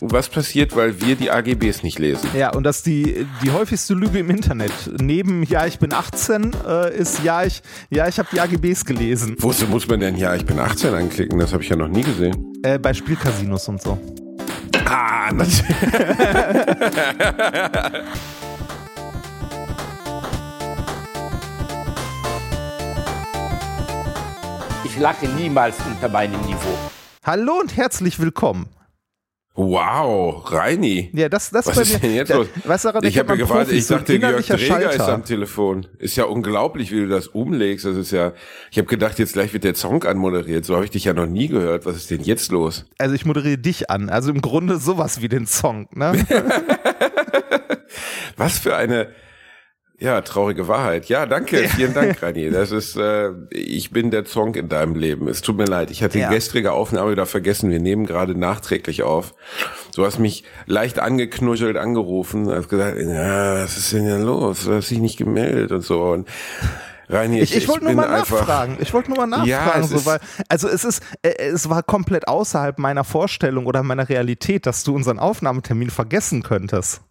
was passiert, weil wir die AGBs nicht lesen. Ja, und dass die, die häufigste Lüge im Internet neben Ja, ich bin 18 äh, ist Ja, ich, ja, ich habe die AGBs gelesen. Wozu muss man denn Ja, ich bin 18 anklicken? Das habe ich ja noch nie gesehen. Äh, bei Spielcasinos und so. Ah, natürlich. Ich lache niemals unter meinem Niveau. Hallo und herzlich willkommen. Wow, Reini. Ja, das, das Was bei ist mir, denn jetzt da- los? Was daran Ich habe ja man gewartet, ich so dachte, Jörg innerlicher Dreger ist Schalter. am Telefon. Ist ja unglaublich, wie du das umlegst. Das ist ja, ich habe gedacht, jetzt gleich wird der Song anmoderiert. So habe ich dich ja noch nie gehört. Was ist denn jetzt los? Also ich moderiere dich an. Also im Grunde sowas wie den Song. Ne? Was für eine, ja, traurige Wahrheit. Ja, danke, vielen Dank, Reini. Das ist, äh, ich bin der Song in deinem Leben. Es tut mir leid, ich hatte Ja. die gestrige Aufnahme wieder vergessen. Wir nehmen gerade nachträglich auf. Du hast mich leicht angeknuschelt angerufen, hast gesagt, ja, was ist denn hier los? Du hast dich nicht gemeldet und so. Und Reini, Ich, ich, wollte nur mal nachfragen. Ich wollte nur mal nachfragen, Ja, so, weil, also es ist, äh, es war komplett außerhalb meiner Vorstellung oder meiner Realität, dass du unseren Aufnahmetermin vergessen könntest.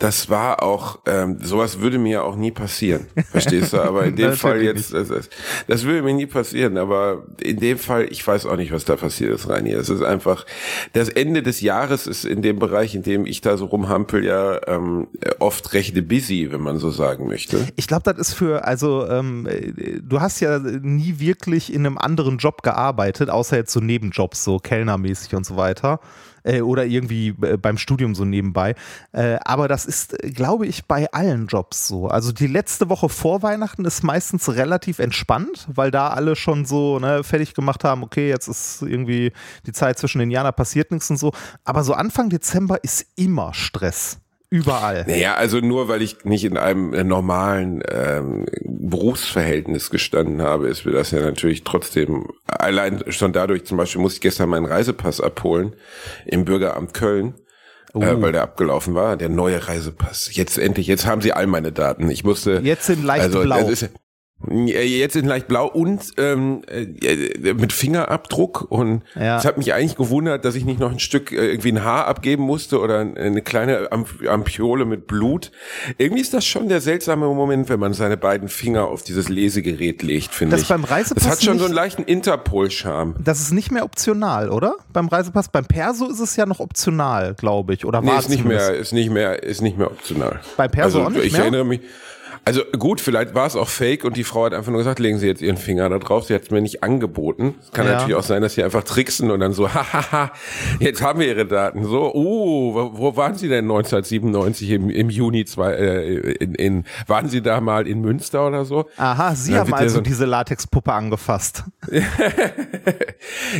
Das war auch, ähm, sowas würde mir auch nie passieren. Verstehst du? Aber in dem Fall jetzt, das, das, das würde mir nie passieren. Aber in dem Fall, ich weiß auch nicht, was da passiert ist, Reini. Es ist einfach, das Ende des Jahres ist in dem Bereich, in dem ich da so rumhampel, ja ähm, oft recht busy, wenn man so sagen möchte. Ich glaube, das ist für, also ähm, äh, du hast ja nie wirklich in einem anderen Job gearbeitet, außer jetzt so Nebenjobs, so Kellnermäßig und so weiter. Äh, oder irgendwie äh, beim Studium so nebenbei. Äh, aber das ist, glaube ich, bei allen Jobs so. Also die letzte Woche vor Weihnachten ist meistens relativ entspannt, weil da alle schon so ne, fertig gemacht haben, okay, jetzt ist irgendwie die Zeit zwischen den Jahren, da passiert nichts und so. Aber so Anfang Dezember ist immer Stress. Überall. Naja, also nur weil ich nicht in einem äh, normalen ähm, Berufsverhältnis gestanden habe, ist mir das ja natürlich trotzdem, allein schon dadurch, zum Beispiel musste ich gestern meinen Reisepass abholen im Bürgeramt Köln. Äh, weil der abgelaufen war, der neue Reisepass. Jetzt endlich, jetzt haben sie all meine Daten. Ich musste. Jetzt in leicht also, blau. Das ist, jetzt in leicht blau und ähm, äh, mit Fingerabdruck und Ja. es hat mich eigentlich gewundert, dass ich nicht noch ein Stück äh, irgendwie ein Haar abgeben musste oder eine kleine Amp Ampiole mit Blut. Irgendwie ist das schon der seltsame Moment, wenn man seine beiden Finger auf dieses Lesegerät legt, finde Das ich. beim Reisepass das hat schon nicht- so einen leichten Interpol-Charme. Das ist nicht mehr optional, oder? Beim Reisepass, beim Perso ist es ja noch optional, glaube ich. Oder Nee, war ist nicht mehr, ist nicht mehr, ist nicht mehr optional. Bei Perso also, auch nicht ich mehr? erinnere mich. Also gut, vielleicht war es auch fake und die Frau hat einfach nur gesagt, legen Sie jetzt Ihren Finger da drauf. Sie hat es mir nicht angeboten. Es kann Ja. natürlich auch sein, dass sie einfach tricksen und dann so, hahaha, jetzt haben wir Ihre Daten. So, uh, wo, waren Sie denn 1997 im, im Juni zwei, äh, in, in, waren Sie da mal in Münster oder so? Aha, Sie haben also so- diese Latexpuppe angefasst.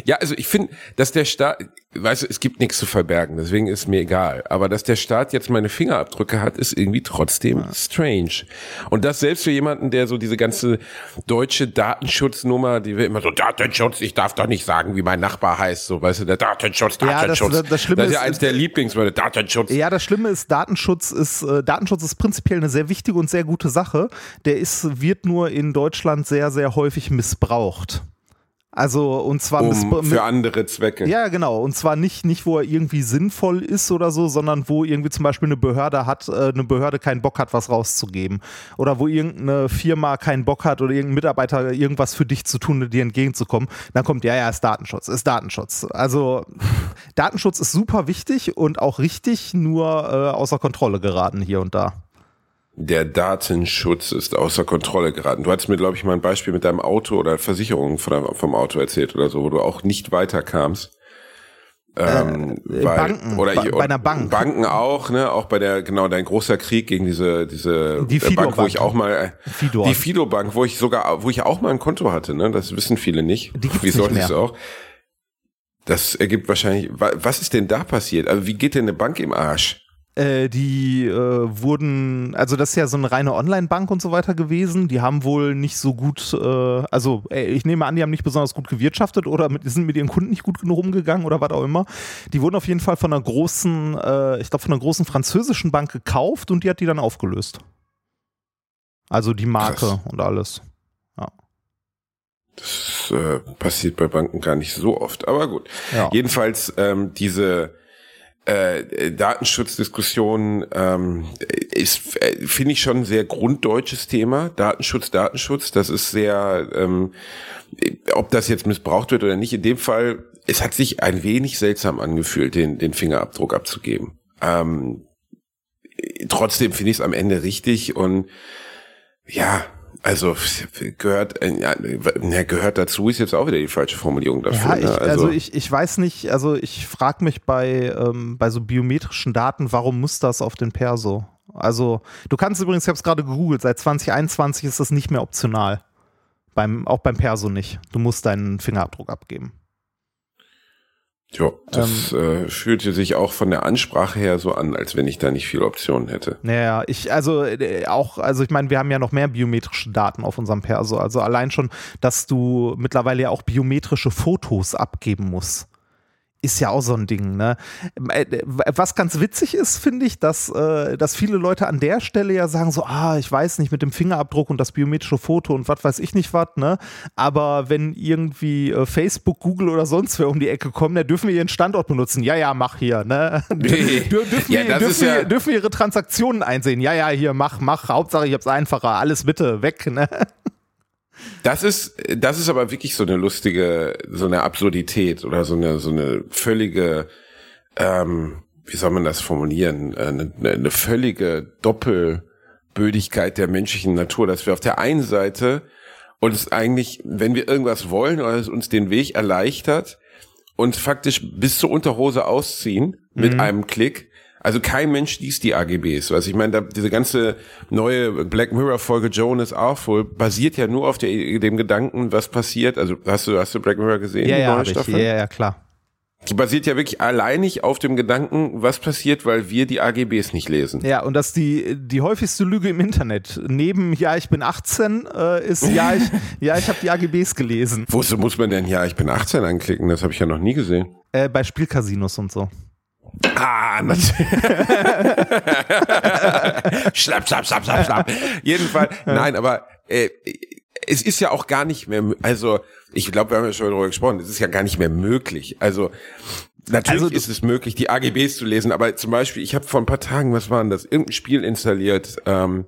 Ja, also ich finde, dass der Staat, weißt du, es gibt nichts zu verbergen, deswegen ist mir egal. Aber dass der Staat jetzt meine Fingerabdrücke hat, ist irgendwie trotzdem strange. Und das selbst für jemanden, der so diese ganze deutsche Datenschutznummer, die wir immer so, Datenschutz, ich darf doch nicht sagen, wie mein Nachbar heißt, so, weißt du, der Datenschutz, Ja, das- Datenschutz. das- das Schlimme das ist ja eins der Lieblingswörter, Datenschutz. Ja, das Schlimme ist, Datenschutz ist, äh, Datenschutz ist prinzipiell eine sehr wichtige und sehr gute Sache. Der ist, wird nur in Deutschland sehr, sehr häufig missbraucht. Also, und zwar Um, für andere Zwecke. Ja, genau. Und zwar nicht, nicht, wo er irgendwie sinnvoll ist oder so, sondern wo irgendwie zum Beispiel eine Behörde hat, äh, eine Behörde keinen Bock hat, was rauszugeben. Oder wo irgendeine Firma keinen Bock hat oder irgendein Mitarbeiter irgendwas für dich zu tun, dir entgegenzukommen. Dann kommt, ja, ja, ist Datenschutz, ist Datenschutz. Also Datenschutz ist super wichtig und auch richtig, nur äh, außer Kontrolle geraten hier und da. Der Datenschutz ist außer Kontrolle geraten. Du hattest mir, glaube ich, mal ein Beispiel mit deinem Auto oder Versicherung von vom Auto erzählt oder so, wo du auch nicht weiterkamst. Ähm, äh, weil, Banken, oder bei- ich- bei einer Bank. Banken auch, ne, auch bei der, genau, dein großer Krieg gegen diese, diese Die äh, Bank, wo ich auch mal, äh, Fidor. die Fido Bank, wo ich sogar, wo ich auch mal ein Konto hatte, ne, das wissen viele nicht. Die Wie sollte es auch? Das ergibt wahrscheinlich, wa- was ist denn da passiert? Also wie geht denn eine Bank im Arsch? Äh, die äh, wurden, also das ist ja so eine reine Online-Bank und so weiter gewesen. Die haben wohl nicht so gut, äh, also äh, ich nehme an, die haben nicht besonders gut gewirtschaftet oder mit, sind mit ihren Kunden nicht gut genug umgegangen oder was auch immer. Die wurden auf jeden Fall von einer großen, äh, ich glaube von einer großen französischen Bank gekauft und die hat die dann aufgelöst. Also die Marke Krass. und alles. Das äh, passiert bei Banken gar nicht so oft, aber gut. Ja. Jedenfalls ähm, diese äh, Datenschutzdiskussion ähm, ist, äh, finde ich schon ein sehr grunddeutsches Thema. Datenschutz, Datenschutz, das ist sehr, ähm, ob das jetzt missbraucht wird oder nicht. In dem Fall, es hat sich ein wenig seltsam angefühlt, den, den Fingerabdruck abzugeben. Ähm, trotzdem finde ich es am Ende richtig und ja, also gehört, äh, ja, gehört dazu ist jetzt auch wieder die falsche Formulierung dafür. Ja, ich, ne? also, also ich, ich weiß nicht, also ich frage mich bei, ähm, bei so biometrischen Daten, warum muss das auf den Perso? Also du kannst übrigens, ich habe es gerade gegoogelt, seit 2021 ist das nicht mehr optional. Beim, auch beim Perso nicht. Du musst deinen Fingerabdruck abgeben. Ja, das ähm, äh, fühlte sich auch von der Ansprache her so an, als wenn ich da nicht viele Optionen hätte. Naja, ich, also äh, auch, also ich meine, wir haben ja noch mehr biometrische Daten auf unserem Perso. Also allein schon, dass du mittlerweile ja auch biometrische Fotos abgeben musst ist ja auch so ein Ding. Ne? Äh, was ganz witzig ist, finde ich, dass, äh, dass viele Leute an der Stelle ja sagen so, ah, ich weiß nicht, mit dem Fingerabdruck und das biometrische Foto und was weiß ich nicht was, ne? Aber wenn irgendwie äh, Facebook, Google oder sonst wer um die Ecke kommen, dann dürfen wir ihren Standort benutzen. Ja, ja, mach hier, ne? dürfen, ja, wir, dürfen, ja wir, dürfen wir ihre Transaktionen einsehen? Ja, ja, hier, mach, mach. Hauptsache, ich hab's einfacher. Alles bitte, weg, ne? Das ist, das ist aber wirklich so eine lustige, so eine Absurdität oder so eine, so eine völlige, ähm, wie soll man das formulieren, äh, eine, eine völlige Doppelbödigkeit der menschlichen Natur, dass wir auf der einen Seite uns eigentlich, wenn wir irgendwas wollen oder es uns den Weg erleichtert, uns faktisch bis zur Unterhose ausziehen mit mhm. einem Klick, also kein Mensch liest die AGBs. Was ich meine, da, diese ganze neue Black Mirror Folge Jonas Awful basiert ja nur auf der, dem Gedanken, was passiert. Also hast du hast du Black Mirror gesehen? Ja, ja, ich, ja, ja, klar. Die basiert ja wirklich alleinig auf dem Gedanken, was passiert, weil wir die AGBs nicht lesen. Ja, und das die, die häufigste Lüge im Internet. Neben Ja, ich bin 18 äh, ist Ja, ich, ja, ich habe die AGBs gelesen. Wozu muss man denn Ja, ich bin 18 anklicken? Das habe ich ja noch nie gesehen. Äh, bei Spielcasinos und so. Ah, schlapp, schlapp, schlapp, schlapp, schlapp. Jedenfalls, nein, aber äh, es ist ja auch gar nicht mehr, also ich glaube, wir haben ja schon darüber gesprochen, es ist ja gar nicht mehr möglich. Also Natürlich also, ist es möglich, die AGBs zu lesen, aber zum Beispiel, ich habe vor ein paar Tagen, was war denn das, irgendein Spiel installiert, ähm,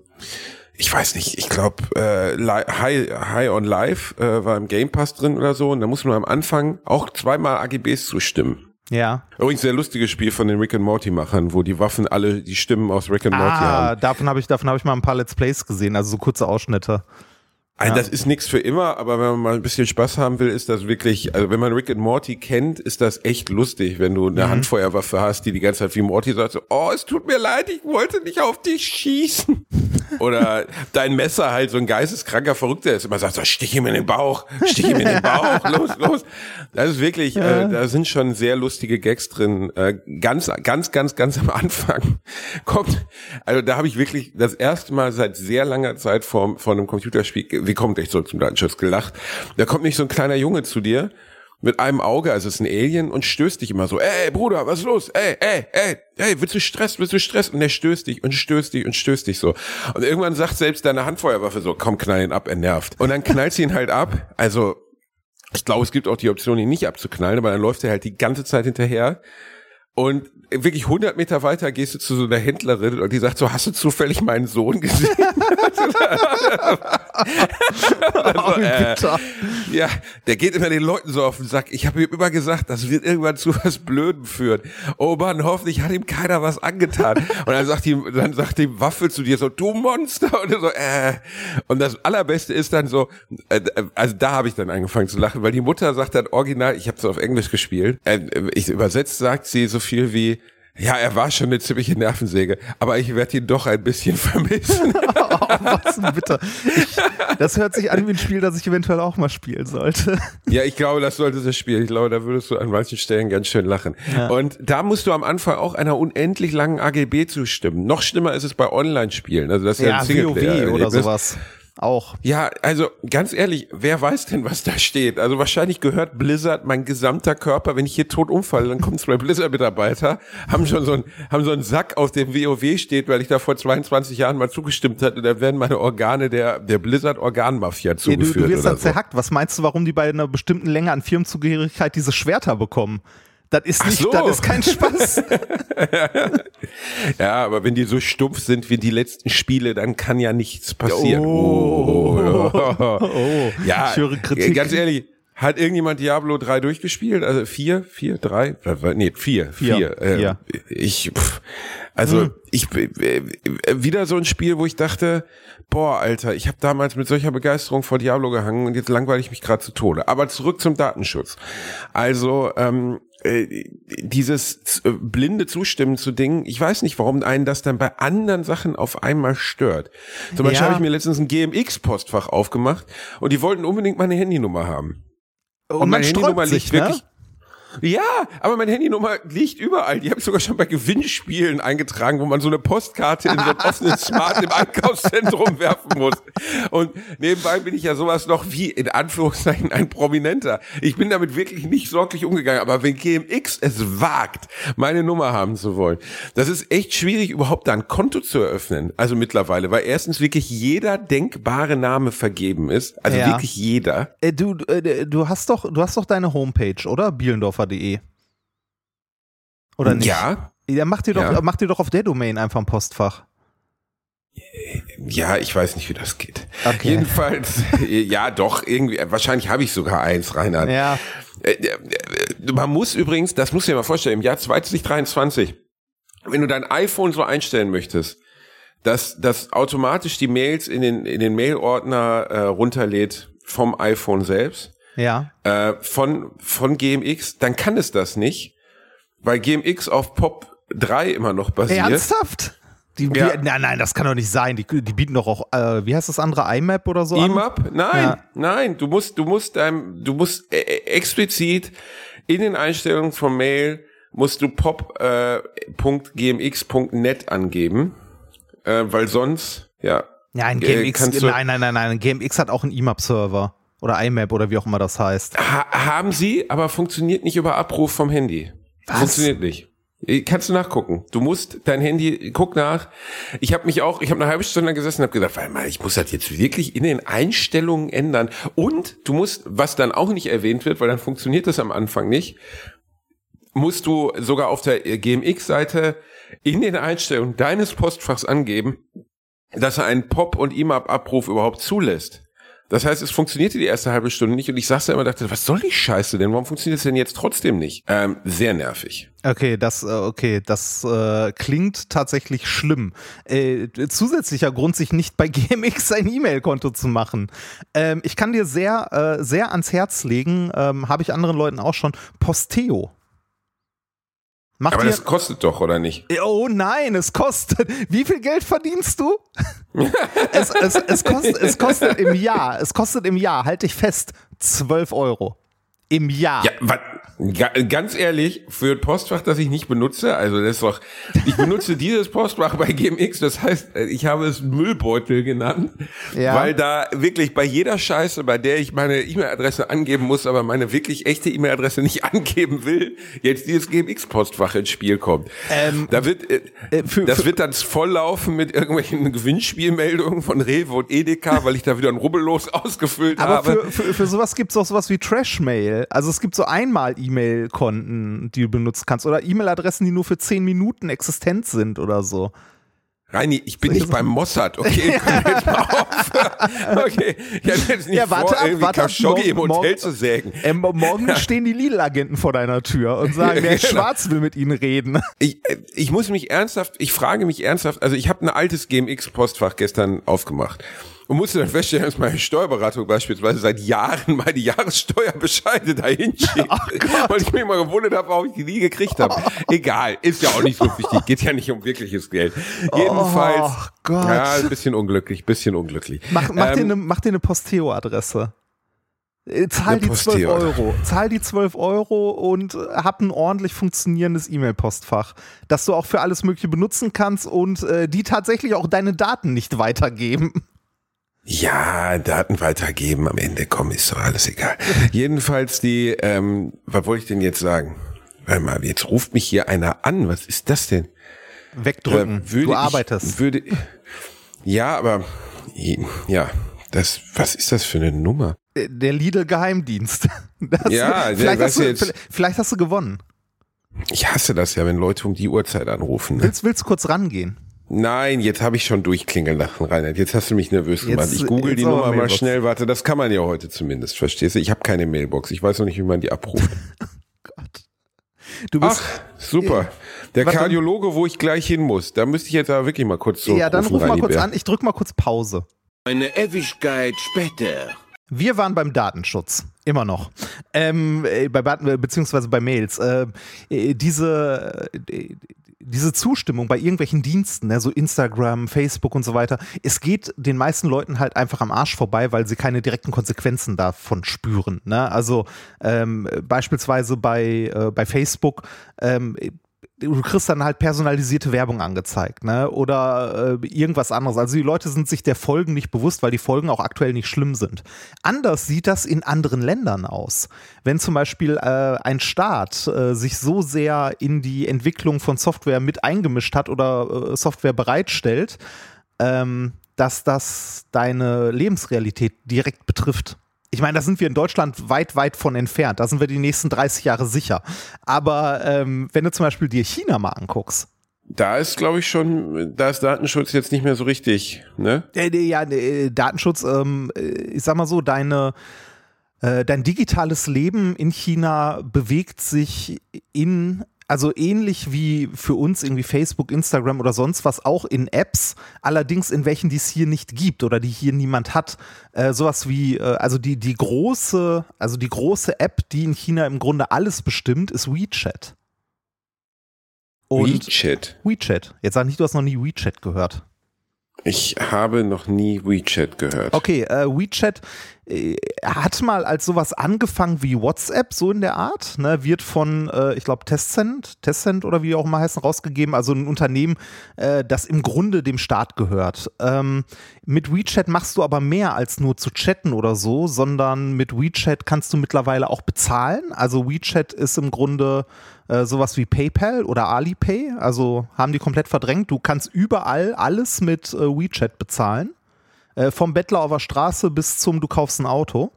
ich weiß nicht, ich glaube, äh, High, High on Life äh, war im Game Pass drin oder so, und da muss man am Anfang auch zweimal AGBs zustimmen. Ja. Übrigens sehr lustiges Spiel von den Rick and Morty Machern, wo die Waffen alle die Stimmen aus Rick and Morty ah, haben. davon habe ich davon habe ich mal ein paar Let's Plays gesehen, also so kurze Ausschnitte. Also ja. das ist nichts für immer, aber wenn man mal ein bisschen Spaß haben will, ist das wirklich, also wenn man Rick and Morty kennt, ist das echt lustig, wenn du eine mhm. Handfeuerwaffe hast, die die ganze Zeit wie Morty sagt so, oh, es tut mir leid, ich wollte nicht auf dich schießen. Oder dein Messer halt so ein geisteskranker Verrückter ist, immer sagt so, stich ihm in den Bauch, stich ihm in den Bauch, los, los. Das ist wirklich, äh, ja. äh, da sind schon sehr lustige Gags drin. Äh, ganz, ganz, ganz, ganz am Anfang kommt, also da habe ich wirklich das erste Mal seit sehr langer Zeit vor, vor einem Computerspiel wie kommt echt so zum Datenschutz gelacht. Da kommt nicht so ein kleiner Junge zu dir mit einem Auge, also es ist ein Alien und stößt dich immer so, ey Bruder, was ist los? Ey, ey, ey, ey, willst du Stress, willst du Stress? Und der stößt dich und stößt dich und stößt dich so. Und irgendwann sagt selbst deine Handfeuerwaffe so, komm, knall ihn ab, er nervt. Und dann knallt sie ihn halt ab. Also, ich glaube, es gibt auch die Option, ihn nicht abzuknallen, aber dann läuft er halt die ganze Zeit hinterher. Und wirklich 100 Meter weiter gehst du zu so einer Händlerin und die sagt so, hast du zufällig meinen Sohn gesehen? also, äh, ja, der geht immer den Leuten so auf den Sack. Ich habe ihm immer gesagt, das wird irgendwann zu was Blöden führen. Oh Mann, hoffentlich hat ihm keiner was angetan. Und dann sagt die, dann sagt die Waffe zu dir so, du Monster. Und so, äh. Und das Allerbeste ist dann so, äh, also da habe ich dann angefangen zu lachen, weil die Mutter sagt dann original, ich habe es auf Englisch gespielt, äh, ich übersetzt sagt sie so viel wie, ja, er war schon eine ziemliche Nervensäge, aber ich werde ihn doch ein bisschen vermissen. oh, was ein Bitter. Ich, das hört sich an wie ein Spiel, das ich eventuell auch mal spielen sollte. Ja, ich glaube, das sollte das Spiel. Ich glaube, da würdest du an manchen Stellen ganz schön lachen. Ja. Und da musst du am Anfang auch einer unendlich langen AGB zustimmen. Noch schlimmer ist es bei Online-Spielen. Also das ist ja, ja ein Singleplayer. WoW oder sowas auch. Ja, also ganz ehrlich, wer weiß denn, was da steht? Also wahrscheinlich gehört Blizzard mein gesamter Körper, wenn ich hier tot umfalle, dann kommen zwei Blizzard-Mitarbeiter, haben schon so einen, haben so einen Sack, auf dem WoW steht, weil ich da vor 22 Jahren mal zugestimmt hatte, da werden meine Organe der, der Blizzard-Organmafia zugeführt. Ja, du, du wirst dann zerhackt. Was meinst du, warum die bei einer bestimmten Länge an Firmenzugehörigkeit diese Schwerter bekommen? Das ist nicht, so. das ist kein Spaß. Ja, aber wenn die so stumpf sind wie die letzten Spiele, dann kann ja nichts passieren. Oh. Oh. Ja, Ich höre Kritik. ganz ehrlich, hat irgendjemand Diablo 3 durchgespielt? Also vier, vier, drei? Äh, Nee, vier, Vier. vier. Äh, Vier. Ich, pff, also Hm. ich äh, wieder so ein Spiel, wo ich dachte, boah, Alter, ich habe damals mit solcher Begeisterung vor Diablo gehangen und jetzt langweile ich mich gerade zu Tode. Aber zurück zum Datenschutz. Also ähm, äh, dieses äh, blinde Zustimmen zu Dingen, ich weiß nicht, warum einen das dann bei anderen Sachen auf einmal stört. Zum Beispiel Ja. habe ich mir letztens ein GMX-Postfach aufgemacht und die wollten unbedingt meine Handynummer haben. Und, meine man Handynummer sich, liegt wirklich. Ja, aber meine Handynummer liegt überall. Die habe ich sogar schon bei Gewinnspielen eingetragen, wo man so eine Postkarte in so ein offenes Smart im Einkaufszentrum werfen muss. Und nebenbei bin ich ja sowas noch wie in Anführungszeichen ein Prominenter. Ich bin damit wirklich nicht sorglich umgegangen. Aber wenn GMX es wagt, meine Nummer haben zu wollen, das ist echt schwierig, überhaupt da ein Konto zu eröffnen. Also mittlerweile, weil erstens wirklich jeder denkbare Name vergeben ist. Also Ja. wirklich jeder. Äh, du, äh, du hast doch, du hast doch deine Homepage, oder? Bielendorfer.de. Oder nicht? Ja, Ja, mach dir doch, Ja. mach dir doch auf der Domain einfach ein Postfach. Ja, ich weiß nicht, wie das geht. Okay. Jedenfalls, ja, doch, irgendwie, wahrscheinlich habe ich sogar eins, Reinhard. Ja. Äh, äh, Man muss übrigens, das musst du dir mal vorstellen, im Jahr 2023, wenn du dein iPhone so einstellen möchtest, dass das automatisch die Mails in den, in den Mailordner äh, runterlädt vom iPhone selbst, Ja. äh, von, von GMX, dann kann es das nicht, weil GMX auf POP 3 immer noch basiert. Ernsthaft? Die, Ja. die, nein, nein, das kann doch nicht sein. Die, die bieten doch auch, äh, wie heißt das andere, IMAP oder so? IMAP? Nein, Ja. nein, du musst, du musst deinem, du musst äh, äh, explizit in den Einstellungen vom Mail musst du pop.gmx.net angeben, äh, weil sonst, ja. Ja, ein äh, GMX, du- nein, nein, nein, nein. GMX hat auch einen IMAP-Server. Oder IMAP oder wie auch immer das heißt. Ha haben sie, aber funktioniert nicht über Abruf vom Handy. Was? Funktioniert nicht. Äh, Kannst du nachgucken. Du musst dein Handy, guck nach. Ich habe mich auch, ich habe eine halbe Stunde gesessen und habe gedacht, warte mal, ich muss das jetzt wirklich in den Einstellungen ändern. Und du musst, was dann auch nicht erwähnt wird, weil dann funktioniert das am Anfang nicht, musst du sogar auf der GMX-Seite in den Einstellungen deines Postfachs angeben, dass er einen Pop- und IMAP-Abruf überhaupt zulässt. Das heißt, es funktionierte die erste halbe Stunde nicht und ich saß da immer und dachte, was soll die Scheiße denn? Warum funktioniert es denn jetzt trotzdem nicht? Ähm, sehr nervig. Okay, das, äh, okay, das äh, klingt tatsächlich schlimm. Äh, zusätzlicher Grund, sich nicht bei GMX ein E-Mail-Konto zu machen. Ähm, ich kann dir sehr, äh, sehr ans Herz legen, ähm, habe ich anderen Leuten auch schon, Posteo. Macht Aber das kostet doch, oder nicht? Oh nein, es kostet. Wie viel Geld verdienst du? es, es, es, kostet, es kostet im Jahr, es kostet im Jahr, halte ich fest, 12 Euro. Im Jahr. Ja, wa- ga, ganz ehrlich, für ein Postfach, das ich nicht benutze, also das ist doch, ich benutze dieses Postfach bei GMX, das heißt, äh, ich habe es Müllbeutel genannt, Ja. weil da wirklich bei jeder Scheiße, bei der ich meine E-Mail-Adresse angeben muss, aber meine wirklich echte E-Mail-Adresse nicht angeben will, jetzt dieses GMX-Postfach ins Spiel kommt. Ähm, da wird, äh, äh, für- das für- wird dann volllaufen mit irgendwelchen Gewinnspielmeldungen von Rewe und Edeka, weil ich da wieder ein Rubbellos ausgefüllt Aber habe. für, für, für sowas gibt es auch sowas wie Trashmail. Also es gibt so einmal E-Mail-Konten, die du benutzen kannst. Oder E-Mail-Adressen, die nur für 10 Minuten existent sind oder so. Reini, ich bin nicht beim Mossad, okay? Können wir jetzt mal aufhören? Okay, ich jetzt nicht Ja, warte vor, ab, warte ab, Khashoggi im morgen- Hotel morgen- zu sägen. Ähm, morgen stehen die Lidl-Agenten vor deiner Tür und sagen, der Genau. Schwarz will mit ihnen reden. Ich, äh, ich muss mich ernsthaft, ich frage mich ernsthaft, also ich habe ein altes GMX-Postfach gestern aufgemacht und musste dann feststellen, dass meine Steuerberatung beispielsweise seit Jahren meine Jahressteuerbescheide dahin schickt, weil ich mich mal gewundert habe, warum ich die nie gekriegt habe. Egal, ist ja auch nicht so wichtig, geht ja nicht um wirkliches Geld. Jedenfalls, Oh Gott. ja, ein bisschen unglücklich, bisschen unglücklich. Mach, mach, dir, Ähm, eine, mach dir eine Posteo-Adresse. Äh, Zahl die 12 Posteo. Euro. Zahl die 12 Euro und äh, hab ein ordentlich funktionierendes E-Mail-Postfach, das du auch für alles Mögliche benutzen kannst und äh, die tatsächlich auch deine Daten nicht weitergeben. Ja, Daten weitergeben am Ende, komm, ist doch alles egal. Jedenfalls die, ähm, was wollte ich denn jetzt sagen? Warte mal, jetzt ruft mich hier einer an. Was ist das denn? Wegdrücken. Äh, würde du ich- arbeitest. Würde, ja, aber ja, das, was ist das für eine Nummer? Äh, Der Lidl-Geheimdienst. Das- Ja, der- vielleicht, weißt hast du jetzt- vielleicht hast du gewonnen. Ich hasse das ja, wenn Leute um die Uhrzeit anrufen. Ne? Willst, willst du kurz rangehen? Nein, jetzt habe ich schon durchklingeln lassen, Reinhard. Jetzt hast du mich nervös gemacht. Ich google die Nummer mal schnell. Warte, das kann man ja heute zumindest, verstehst du? Ich habe keine Mailbox. Ich weiß noch nicht, wie man die abruft. Gott. Du bist, Ach, super. Der Kardiologe, wo ich gleich hin muss. Da müsste ich jetzt aber wirklich mal kurz so. Ja, dann ruf mal kurz an. Ich drück mal kurz Pause. Eine Ewigkeit später. Wir waren beim Datenschutz, immer noch. Ähm, äh, bei, beziehungsweise bei Mails. Äh, äh diese, äh, diese Zustimmung bei irgendwelchen Diensten, ne, so Instagram, Facebook und so weiter, es geht den meisten Leuten halt einfach am Arsch vorbei, weil sie keine direkten Konsequenzen davon spüren. Ne? Also ähm, beispielsweise bei, äh, bei Facebook ähm, du kriegst dann halt personalisierte Werbung angezeigt, ne? Oder äh, irgendwas anderes. Also die Leute sind sich der Folgen nicht bewusst, weil die Folgen auch aktuell nicht schlimm sind. Anders sieht das in anderen Ländern aus. Wenn zum Beispiel äh, ein Staat äh, sich so sehr in die Entwicklung von Software mit eingemischt hat oder äh, Software bereitstellt, ähm, dass das deine Lebensrealität direkt betrifft ich meine, da sind wir in Deutschland weit, weit von entfernt. Da sind wir die nächsten 30 Jahre sicher. Aber ähm, wenn du zum Beispiel dir China mal anguckst, da ist, glaube ich, schon, da ist Datenschutz jetzt nicht mehr so richtig, ne? Ja, Datenschutz, ähm, ich sag mal so, deine, äh, dein digitales Leben in China bewegt sich in also ähnlich wie für uns irgendwie Facebook, Instagram oder sonst was, auch in Apps, allerdings in welchen die es hier nicht gibt oder die hier niemand hat. Äh, sowas wie, äh, also die, die große, also die große App, die in China im Grunde alles bestimmt, ist WeChat. Und WeChat. WeChat. Jetzt sag nicht, du hast noch nie WeChat gehört. Ich habe noch nie WeChat gehört. Okay, äh, WeChat hat mal als sowas angefangen wie WhatsApp, so in der Art, ne, wird von, äh, ich glaube, Tencent, Tencent oder wie auch immer heißen, rausgegeben, also ein Unternehmen, äh, das im Grunde dem Staat gehört. Ähm, mit WeChat machst du aber mehr als nur zu chatten oder so, sondern mit WeChat kannst du mittlerweile auch bezahlen. Also WeChat ist im Grunde äh, sowas wie PayPal oder Alipay, also haben die komplett verdrängt. Du kannst überall alles mit äh, WeChat bezahlen. Äh, vom Bettler auf der Straße bis zum du kaufst ein Auto.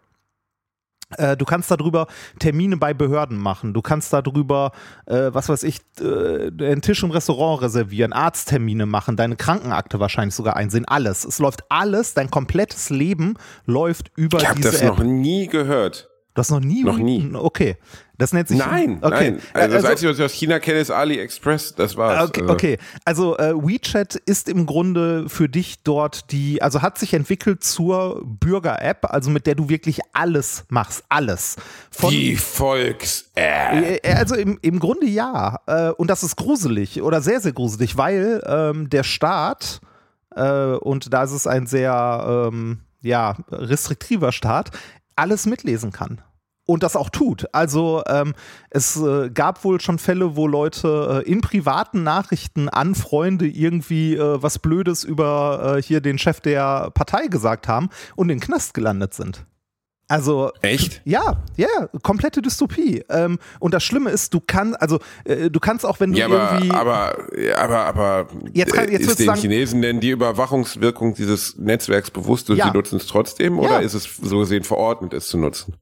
Äh, du kannst darüber Termine bei Behörden machen. Du kannst darüber, äh, was weiß ich, äh, einen Tisch im Restaurant reservieren, Arzttermine machen, deine Krankenakte wahrscheinlich sogar einsehen. Alles. Es läuft alles, dein komplettes Leben läuft über ich diese Ich habe das noch nie gehört. Du hast noch nie? Noch nie. Okay. Das nennt sich. Nein, okay. nein. Also, also das Einzige, was ich aus China kenne, ist AliExpress. Das war's. Okay, also. okay. also äh, WeChat ist im Grunde für dich dort die, also hat sich entwickelt zur Bürger-App, also mit der du wirklich alles machst. Alles. Von, die Volks-App. Äh, äh, also im, im Grunde ja. Äh, und das ist gruselig oder sehr, sehr gruselig, weil ähm, der Staat, äh, und da ist es ein sehr, ähm, ja, restriktiver Staat, alles mitlesen kann und das auch tut. Also ähm, es äh, gab wohl schon Fälle, wo Leute äh, in privaten Nachrichten an Freunde irgendwie äh, was Blödes über äh, hier den Chef der Partei gesagt haben und in den Knast gelandet sind. Also echt? Ja, ja, komplette Dystopie. Ähm, und das Schlimme ist, du kannst, also äh, du kannst auch, wenn du ja, aber, irgendwie, aber, aber, aber jetzt kann, jetzt ist den sagen, Chinesen denn die Überwachungswirkung dieses Netzwerks bewusst und ja. sie nutzen es trotzdem oder ist es so gesehen verordnet, es zu nutzen?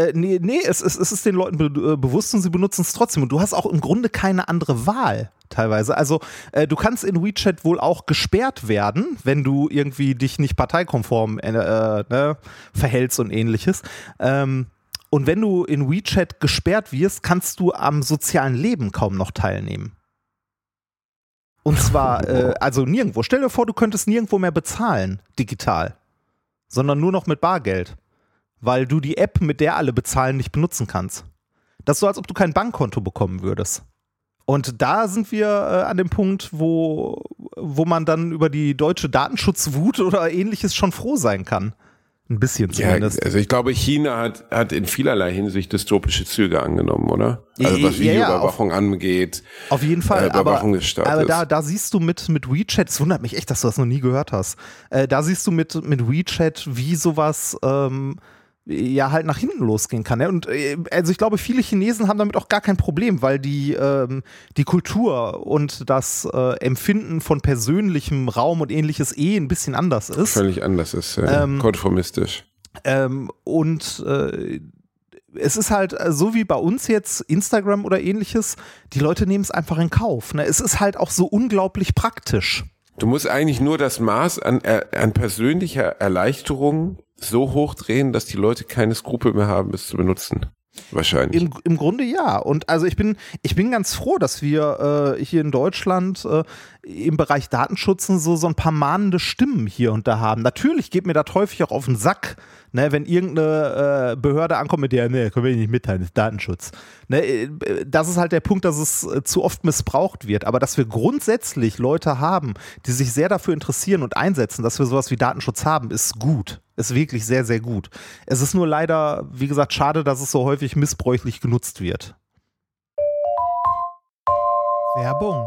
Äh, nee, nee es, es, es ist den Leuten be äh, bewusst und sie benutzen es trotzdem. Und du hast auch im Grunde keine andere Wahl teilweise. Also äh, du kannst in WeChat wohl auch gesperrt werden, wenn du irgendwie dich nicht parteikonform äh, ne, verhältst und ähnliches. Ähm, und wenn du in WeChat gesperrt wirst, kannst du am sozialen Leben kaum noch teilnehmen. Und zwar, äh, also nirgendwo. Stell dir vor, du könntest nirgendwo mehr bezahlen, digital, sondern nur noch mit Bargeld weil du die App, mit der alle bezahlen, nicht benutzen kannst. Das ist so, als ob du kein Bankkonto bekommen würdest. Und da sind wir äh, an dem Punkt, wo, wo man dann über die deutsche Datenschutzwut oder ähnliches schon froh sein kann. Ein bisschen zumindest. Ja, also ich glaube, China hat, hat in vielerlei Hinsicht dystopische Züge angenommen, oder? Also was Videoüberwachung ja, ja, angeht. Auf jeden Fall. Äh, Überwachung aber, des Staates. aber da, da siehst du mit, mit WeChat, es wundert mich echt, dass du das noch nie gehört hast. Äh, da siehst du mit, mit WeChat, wie sowas ähm, ja halt nach hinten losgehen kann. Und äh, also ich glaube, viele Chinesen haben damit auch gar kein Problem, weil die, ähm, die Kultur und das äh, Empfinden von persönlichem Raum und ähnliches eh ein bisschen anders ist. Völlig anders ist, ja. ähm, konformistisch. Ähm, und äh, es ist halt äh, so wie bei uns jetzt Instagram oder ähnliches, die Leute nehmen es einfach in Kauf. Ne? Es ist halt auch so unglaublich praktisch. Du musst eigentlich nur das Maß an, äh, an persönlicher Erleichterung so hochdrehen, dass die Leute keine Skrupel mehr haben, es zu benutzen. Wahrscheinlich. Im, Im Grunde ja. Und also ich bin, ich bin ganz froh, dass wir äh, hier in Deutschland äh, im Bereich Datenschutz so, so ein paar mahnende Stimmen hier und da haben. Natürlich geht mir das häufig auch auf den Sack, ne, wenn irgendeine äh, Behörde ankommt mit der, ne, können wir nicht mitteilen, Datenschutz. Ne, äh, das ist halt der Punkt, dass es äh, zu oft missbraucht wird. Aber dass wir grundsätzlich Leute haben, die sich sehr dafür interessieren und einsetzen, dass wir sowas wie Datenschutz haben, ist gut. Ist wirklich sehr, sehr gut. Es ist nur leider, wie gesagt, schade, dass es so häufig missbräuchlich genutzt wird. Werbung.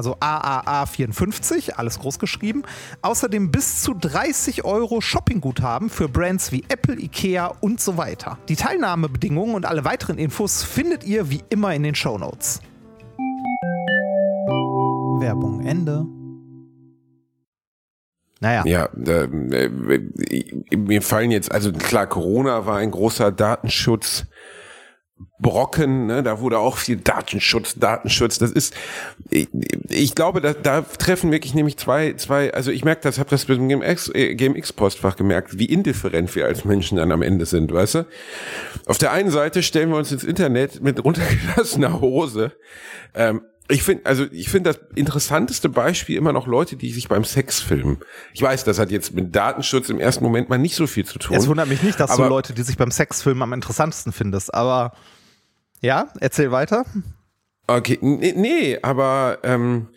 also AAA54, alles groß geschrieben. Außerdem bis zu 30 Euro Shoppingguthaben für Brands wie Apple, Ikea und so weiter. Die Teilnahmebedingungen und alle weiteren Infos findet ihr wie immer in den Show Notes. Werbung Ende. Naja. Ja, äh, mir fallen jetzt, also klar, Corona war ein großer Datenschutz. Brocken, ne, da wurde auch viel Datenschutz, Datenschutz. Das ist, ich, ich glaube, da, da treffen wirklich nämlich zwei, zwei. Also ich merke das, habe das mit dem GMX, äh, GMX Postfach gemerkt, wie indifferent wir als Menschen dann am Ende sind, weißt du? Auf der einen Seite stellen wir uns ins Internet mit runtergelassener Hose. Ähm, ich finde, also ich finde das interessanteste Beispiel immer noch Leute, die sich beim Sex filmen. Ich weiß, das hat jetzt mit Datenschutz im ersten Moment mal nicht so viel zu tun. Es wundert mich nicht, dass du Leute, die sich beim Sex filmen, am interessantesten findest. Aber ja, erzähl weiter. Okay, nee, nee aber ähm,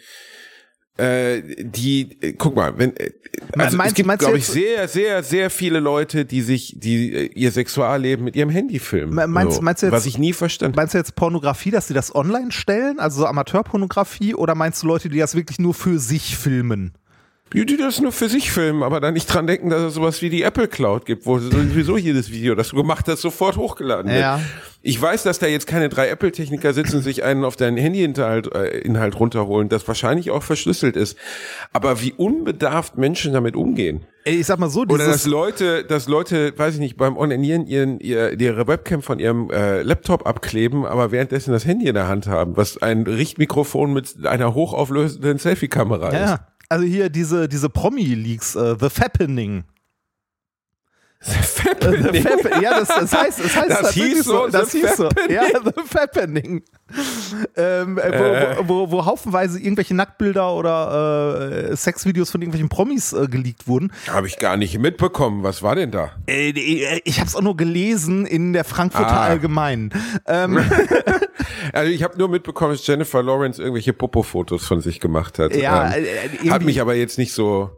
äh, die, äh, guck mal, wenn äh, also meinst, es gibt, glaube ich, sehr, sehr, sehr viele Leute, die sich, die äh, ihr Sexualleben mit ihrem Handy filmen. Meinst, so, meinst du jetzt, was ich nie verstanden. Meinst du jetzt Pornografie, dass sie das online stellen, also so Amateurpornografie, oder meinst du Leute, die das wirklich nur für sich filmen? Die, die das nur für sich filmen, aber dann nicht dran denken, dass es sowas wie die Apple Cloud gibt, wo sowieso jedes Video, das du gemacht hast, sofort hochgeladen wird. Ja. Ich weiß, dass da jetzt keine drei Apple-Techniker sitzen und sich einen auf deinen Handy-Inhalt äh, Inhalt runterholen, das wahrscheinlich auch verschlüsselt ist. Aber wie unbedarft Menschen damit umgehen. Ich sag mal so, Oder dass Leute, dass Leute, weiß ich nicht, beim Onanieren ihren, ihr, ihre Webcam von ihrem äh, Laptop abkleben, aber währenddessen das Handy in der Hand haben, was ein Richtmikrofon mit einer hochauflösenden Selfie-Kamera ja. ist also hier diese, diese Promi-Leaks, uh, The Fappening. The Fappening? The Fap ja, das, das heißt, das heißt das hieß so, das hieß so. Ja, The Fappening. Ähm, äh. wo, wo, wo, haufenweise irgendwelche Nacktbilder oder äh, Sexvideos von irgendwelchen Promis äh, geleakt wurden. Habe ich gar nicht mitbekommen. Was war denn da? Äh, äh ich habe es auch nur gelesen in der Frankfurter ah. Allgemeinen. Ähm, also ich habe nur mitbekommen, dass Jennifer Lawrence irgendwelche Popo-Fotos von sich gemacht hat. Ja, ähm, äh, hat mich aber jetzt nicht so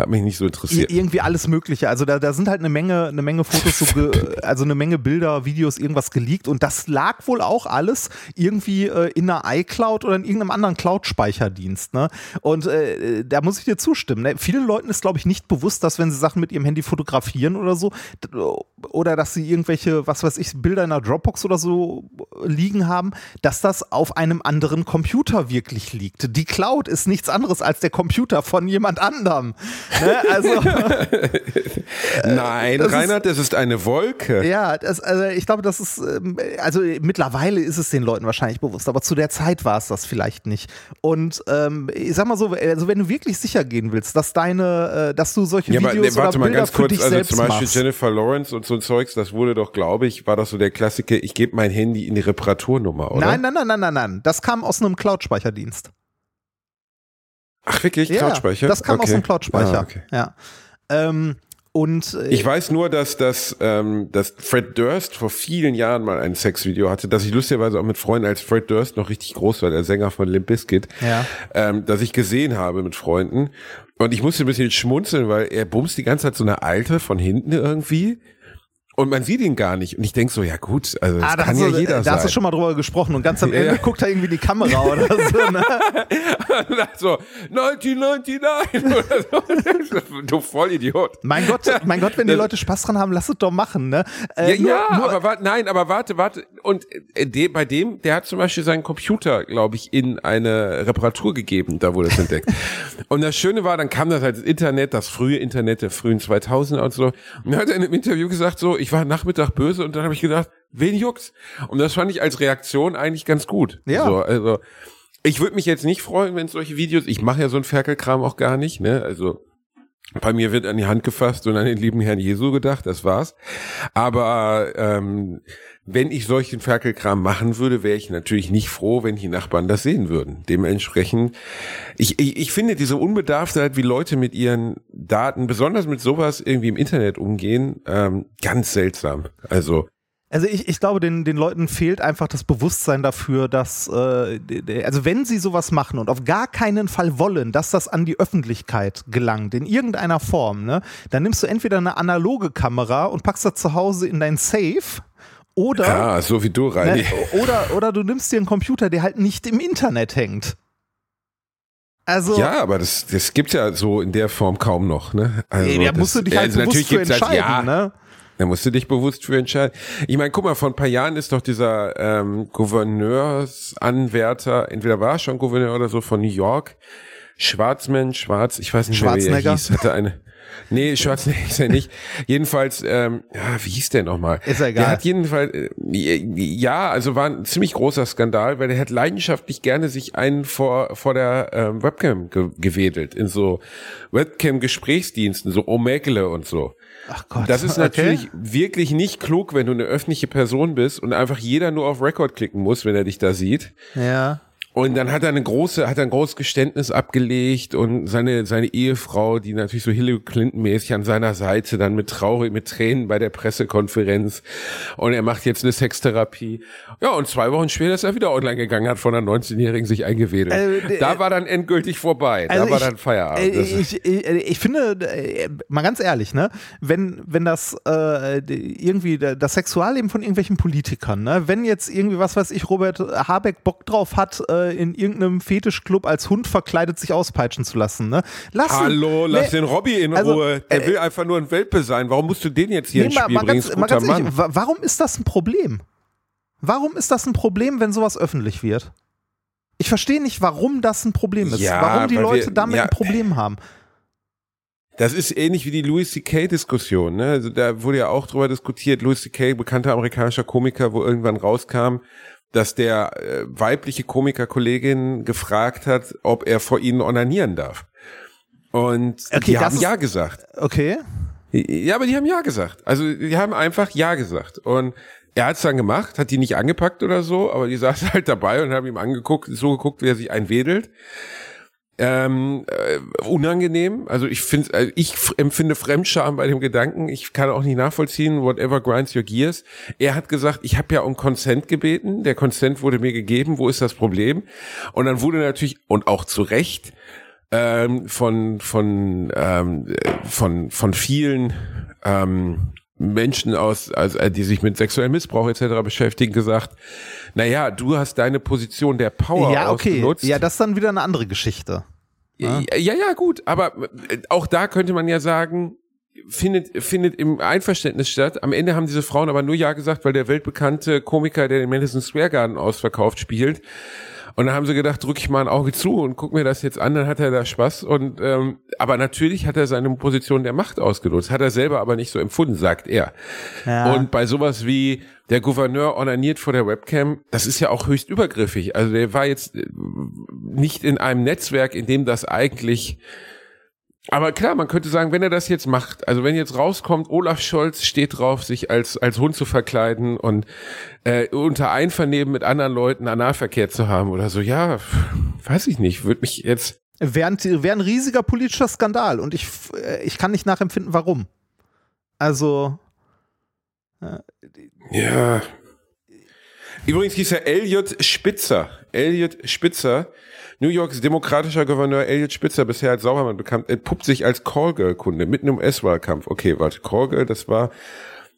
hat mich nicht so interessiert. irgendwie alles Mögliche. Also da, da sind halt eine Menge, eine Menge Fotos, so also eine Menge Bilder, Videos, irgendwas geleakt. Und das lag wohl auch alles irgendwie äh, in einer iCloud oder in irgendeinem anderen Cloud-Speicherdienst. Ne? Und äh, da muss ich dir zustimmen. Ne? Vielen Leuten ist, glaube ich, nicht bewusst, dass wenn sie Sachen mit ihrem Handy fotografieren oder so, oder dass sie irgendwelche, was weiß ich, Bilder in einer Dropbox oder so liegen haben, dass das auf einem anderen Computer wirklich liegt. Die Cloud ist nichts anderes als der Computer von jemand anderem. Ne? Also Nein, das Reinhard, das ist eine Wolke. Ja, das, also ich glaube, das ist, ähm, also mittlerweile ist es den Leuten wahrscheinlich bewusst, aber zu der Zeit war es das vielleicht nicht. Und ähm, ich sag mal so, also wenn du wirklich sicher gehen willst, dass deine, äh, dass du solche Ja, aber Videos ne, warte oder mal Bilder ganz für kurz, dich also zum Beispiel machst. Jennifer Lawrence und so ein Zeugs, das wurde doch, glaube ich, war das so der Klassiker, ich gebe mein Handy in die Reparaturnummer, oder? Nein, nein, nein, nein, nein, nein. Das kam aus einem Cloud-Speicherdienst. Ach wirklich, Ja, Cloud-Speicher? Das kam aus Okay. einem Cloud-Speicher. Ah, okay. Ja. Ähm, und äh, Ich weiß nur, dass, dass, ähm, dass Fred Durst vor vielen Jahren mal ein Sexvideo hatte, dass ich lustigerweise auch mit Freunden, als Fred Durst noch richtig groß war, der Sänger von Limp Bizkit, Ja. ähm, dass ich gesehen habe mit Freunden. Und ich musste ein bisschen schmunzeln, weil er bumst die ganze Zeit so eine Alte von hinten irgendwie. Und man sieht ihn gar nicht. Und ich denk so, ja gut, also das Ah, da kann ja du, jeder da sein. hast du schon mal drüber gesprochen und ganz am Ende Ja. guckt da irgendwie die Kamera oder so. Ne? so, 1999 oder so. du Vollidiot. Mein Gott, mein Gott, wenn die Das- Leute Spaß dran haben, lass es doch machen. Ne? Äh, Ja, nur- ja nur, aber warte, nein, aber warte, warte. Und äh, de, bei dem, der hat zum Beispiel seinen Computer, glaube ich, in eine Reparatur gegeben, da wurde es entdeckt. und das Schöne war, dann kam das halt ins Internet, das frühe Internet der frühen 2000er und so. Und dann hat er in einem Interview gesagt, so, ich war Nachmittag böse und dann habe ich gedacht, wen juckt's? Und das fand ich als Reaktion eigentlich ganz gut. Ja. So, also, ich würde mich jetzt nicht freuen, wenn solche Videos, ich mache ja so einen Ferkelkram auch gar nicht, ne? Also, bei mir wird an die Hand gefasst und an den lieben Herrn Jesu gedacht, das war's. Aber ähm, wenn ich solchen Ferkelkram machen würde, wäre ich natürlich nicht froh, wenn die Nachbarn das sehen würden. Dementsprechend, ich, ich, ich finde diese Unbedarftheit, wie Leute mit ihren Daten, besonders mit sowas irgendwie im Internet umgehen, ähm, ganz seltsam. Also Also ich, ich glaube, den, den Leuten fehlt einfach das Bewusstsein dafür, dass, äh, also wenn sie sowas machen und auf gar keinen Fall wollen, dass das an die Öffentlichkeit gelangt, in irgendeiner Form, ne, dann nimmst du entweder eine analoge Kamera und packst das zu Hause in dein Safe oder, ja, so wie du, ne, Reini. oder, oder du nimmst dir einen Computer, der halt nicht im Internet hängt. Also, Ja, aber das, das gibt's ja so in der Form kaum noch. Ne? Also das- musst du dich ja, halt also bewusst natürlich für das, entscheiden, ja, ne? Da musst du dich bewusst für entscheiden. Ich meine, guck mal, vor ein paar Jahren ist doch dieser ähm, Gouverneursanwärter, entweder war er schon Gouverneur oder so von New York, Schwarzmann, Schwarz, ich weiß nicht mehr, wie er hieß, hatte eine, nee, Schwarzenegger ist er nicht. Jedenfalls, ähm, ja, wie hieß der nochmal? Ist egal. Der hat jedenfalls, äh, ja, also war ein ziemlich großer Skandal, weil er hat leidenschaftlich gerne sich einen vor, vor der ähm, Webcam ge gewedelt, in so Webcam-Gesprächsdiensten, so Omegle und so. Ach Gott. Das ist okay. natürlich wirklich nicht klug, wenn du eine öffentliche Person bist und einfach jeder nur auf Record klicken muss, wenn er dich da sieht. Ja. Und dann hat er eine große, hat er ein großes Geständnis abgelegt und seine, seine Ehefrau, die natürlich so Hillary Clinton mäßig an seiner Seite, dann mit traurig, mit Tränen bei der Pressekonferenz. Und er macht jetzt eine Sextherapie. Ja, und zwei Wochen später ist er wieder online gegangen, hat von einer 19-Jährigen sich eingewedelt. Äh, d- da war dann endgültig vorbei. Also da war ich- dann Feierabend. Äh, Ich, ich, ich finde, äh, mal ganz ehrlich, ne, wenn, wenn das äh, irgendwie das Sexualleben von irgendwelchen Politikern, ne, wenn jetzt irgendwie, was weiß ich, Robert Habeck Bock drauf hat, äh, in irgendeinem Fetischclub als Hund verkleidet sich auspeitschen zu lassen, ne? Lass ihn- Hallo, lass nee, den Robby in also, Ruhe. Der äh, will einfach nur ein Welpe sein. Warum musst du den jetzt hier nee, ins Spiel mal bringen? ganz, mal ganz ehrlich, wa- warum ist das ein Problem? Warum ist das ein Problem, wenn sowas öffentlich wird? Ich verstehe nicht, warum das ein Problem ist. Ja, warum die Leute wir- damit ja. ein Problem haben. Das ist ähnlich wie die Louis C.K.-Diskussion. Ne? Also da wurde ja auch drüber diskutiert. Louis C.K., bekannter amerikanischer Komiker, wo irgendwann rauskam, dass der äh, weibliche Komikerkollegin gefragt hat, ob er vor ihnen onanieren darf. Und Okay, die haben ist- ja gesagt. Okay. Ja, aber die haben ja gesagt. Also die haben einfach ja gesagt. Und er hat's dann gemacht, hat die nicht angepackt oder so, aber die saß halt dabei und haben ihm angeguckt, so geguckt, wie er sich einwedelt. Ähm, äh, unangenehm. Also ich finde, also ich f- empfinde Fremdscham bei dem Gedanken. Ich kann auch nicht nachvollziehen, whatever grinds your gears. Er hat gesagt, ich habe ja um Consent gebeten. Der Consent wurde mir gegeben. Wo ist das Problem? Und dann wurde natürlich und auch zu Recht ähm, von von ähm, äh, von von vielen ähm, Menschen aus, also äh, die sich mit sexuellem Missbrauch etc. beschäftigen, gesagt: Na ja, du hast deine Position der Power Ja, okay. ausgenutzt. Ja, das ist dann wieder eine andere Geschichte. Ja, ja, ja, gut, aber äh, auch da könnte man ja sagen, findet, findet im Einverständnis statt. Am Ende haben diese Frauen aber nur Ja gesagt, weil der weltbekannte Komiker, der den Madison Square Garden ausverkauft spielt. Und dann haben sie gedacht, drücke ich mal ein Auge zu und guck mir das jetzt an, dann hat er da Spaß. Und ähm, aber natürlich hat er seine Position der Macht ausgenutzt, hat er selber aber nicht so empfunden, sagt er. Ja. Und bei sowas wie der Gouverneur onaniert vor der Webcam, das ist ja auch höchst übergriffig. Also der war jetzt äh, nicht in einem Netzwerk, in dem das eigentlich aber klar, man könnte sagen, wenn er das jetzt macht, also wenn jetzt rauskommt, Olaf Scholz steht drauf, sich als, als Hund zu verkleiden und äh, unter Einvernehmen mit anderen Leuten Analverkehr zu haben oder so, ja, weiß ich nicht, würde mich jetzt. Wäre ein, wär ein riesiger politischer Skandal und ich, äh, ich kann nicht nachempfinden, warum. Also. Ja. Übrigens hieß er Elliot Spitzer. Elliot Spitzer. New Yorks demokratischer Gouverneur Elliot Spitzer, bisher als Saubermann bekannt, entpuppt sich als Callgirl-Kunde mitten im US-Wahlkampf. Okay, warte, Callgirl, das war,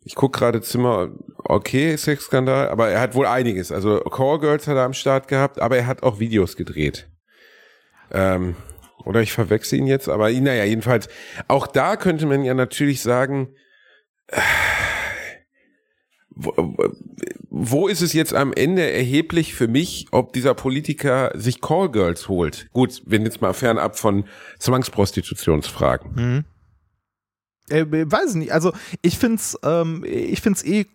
ich guck gerade Zimmer, okay, Sexskandal, aber er hat wohl einiges. Also Callgirls hat er am Start gehabt, aber er hat auch Videos gedreht. Ähm, oder ich verwechsel ihn jetzt, aber naja, jedenfalls, auch da könnte man ja natürlich sagen, äh, wo, ist es jetzt am Ende erheblich für mich, ob dieser Politiker sich Callgirls holt? Gut, wenn jetzt mal fernab von Zwangsprostitutionsfragen. Hm. Äh, weiß ich nicht. Also ich find's, ähm, ich find's eh äh,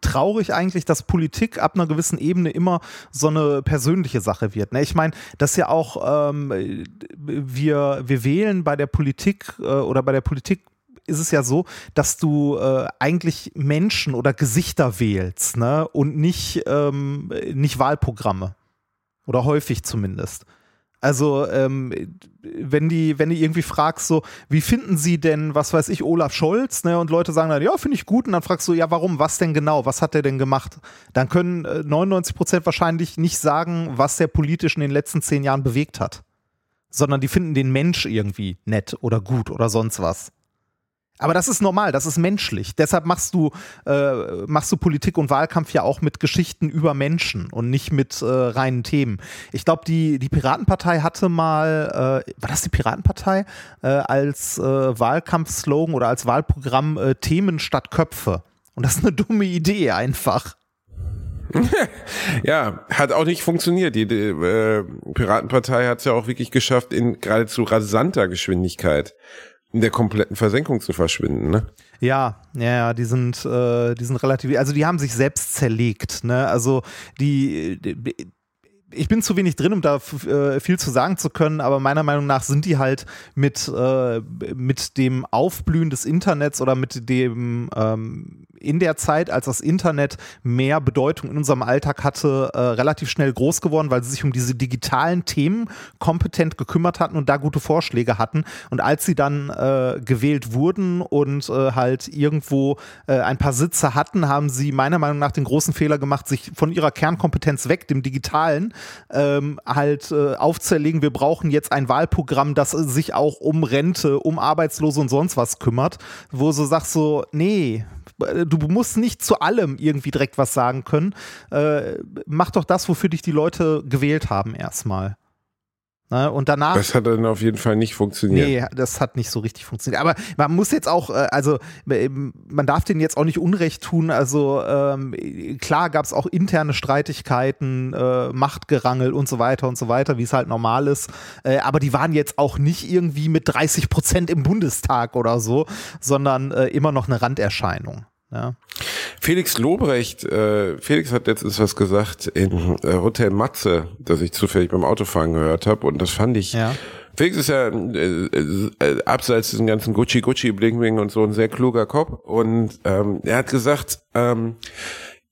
traurig eigentlich, dass Politik ab einer gewissen Ebene immer so eine persönliche Sache wird. Ne? Ich meine, das ist ja auch, ähm, wir, wir wählen bei der Politik äh, oder bei der Politik ist es ja so, dass du äh, eigentlich Menschen oder Gesichter wählst, ne? Und nicht, ähm, nicht Wahlprogramme. Oder häufig zumindest. Also, ähm, wenn die, wenn du irgendwie fragst, so, wie finden sie denn, was weiß ich, Olaf Scholz, ne? Und Leute sagen dann, ja, finde ich gut. Und dann fragst du, ja, warum, was denn genau, was hat der denn gemacht? Dann können äh, 99 Prozent wahrscheinlich nicht sagen, was der politisch in den letzten zehn Jahren bewegt hat. Sondern die finden den Mensch irgendwie nett oder gut oder sonst was. Aber das ist normal, das ist menschlich. Deshalb machst du, äh, machst du Politik und Wahlkampf ja auch mit Geschichten über Menschen und nicht mit äh, reinen Themen. Ich glaube, die, die Piratenpartei hatte mal, äh, war das die Piratenpartei, äh, als äh, Wahlkampfslogan oder als Wahlprogramm äh, Themen statt Köpfe. Und das ist eine dumme Idee einfach. ja, hat auch nicht funktioniert. Die, die äh, Piratenpartei hat es ja auch wirklich geschafft, in geradezu rasanter Geschwindigkeit in der kompletten Versenkung zu verschwinden, ne? Ja, ja, ja, die sind, äh, die sind relativ, also die haben sich selbst zerlegt, ne? Also die, die ich bin zu wenig drin, um da äh, viel zu sagen zu können, aber meiner Meinung nach sind die halt mit, äh, mit dem Aufblühen des Internets oder mit dem ähm, in der Zeit, als das Internet mehr Bedeutung in unserem Alltag hatte, äh, relativ schnell groß geworden, weil sie sich um diese digitalen Themen kompetent gekümmert hatten und da gute Vorschläge hatten. Und als sie dann äh, gewählt wurden und äh, halt irgendwo äh, ein paar Sitze hatten, haben sie meiner Meinung nach den großen Fehler gemacht, sich von ihrer Kernkompetenz weg, dem Digitalen, ähm, halt äh, aufzerlegen. Wir brauchen jetzt ein Wahlprogramm, das sich auch um Rente, um Arbeitslose und sonst was kümmert, wo du sagst so, nee, du musst nicht zu allem irgendwie direkt was sagen können. Äh, mach doch das, wofür dich die Leute gewählt haben, erstmal. Ne? Und danach. Das hat dann auf jeden Fall nicht funktioniert. Nee, das hat nicht so richtig funktioniert. Aber man muss jetzt auch, äh, also man darf denen jetzt auch nicht Unrecht tun. Also ähm, klar gab es auch interne Streitigkeiten, äh, Machtgerangel und so weiter und so weiter, wie es halt normal ist. Äh, aber die waren jetzt auch nicht irgendwie mit 30 Prozent im Bundestag oder so, sondern äh, immer noch eine Randerscheinung. Ja. Felix Lobrecht, äh, Felix hat letztens was gesagt in äh, Hotel Matze, das ich zufällig beim Autofahren gehört habe und das fand ich. Ja. Felix ist ja äh, äh, abseits diesen ganzen Gucci Gucci Bling Bling und so ein sehr kluger Kopf und ähm, er hat gesagt, ähm,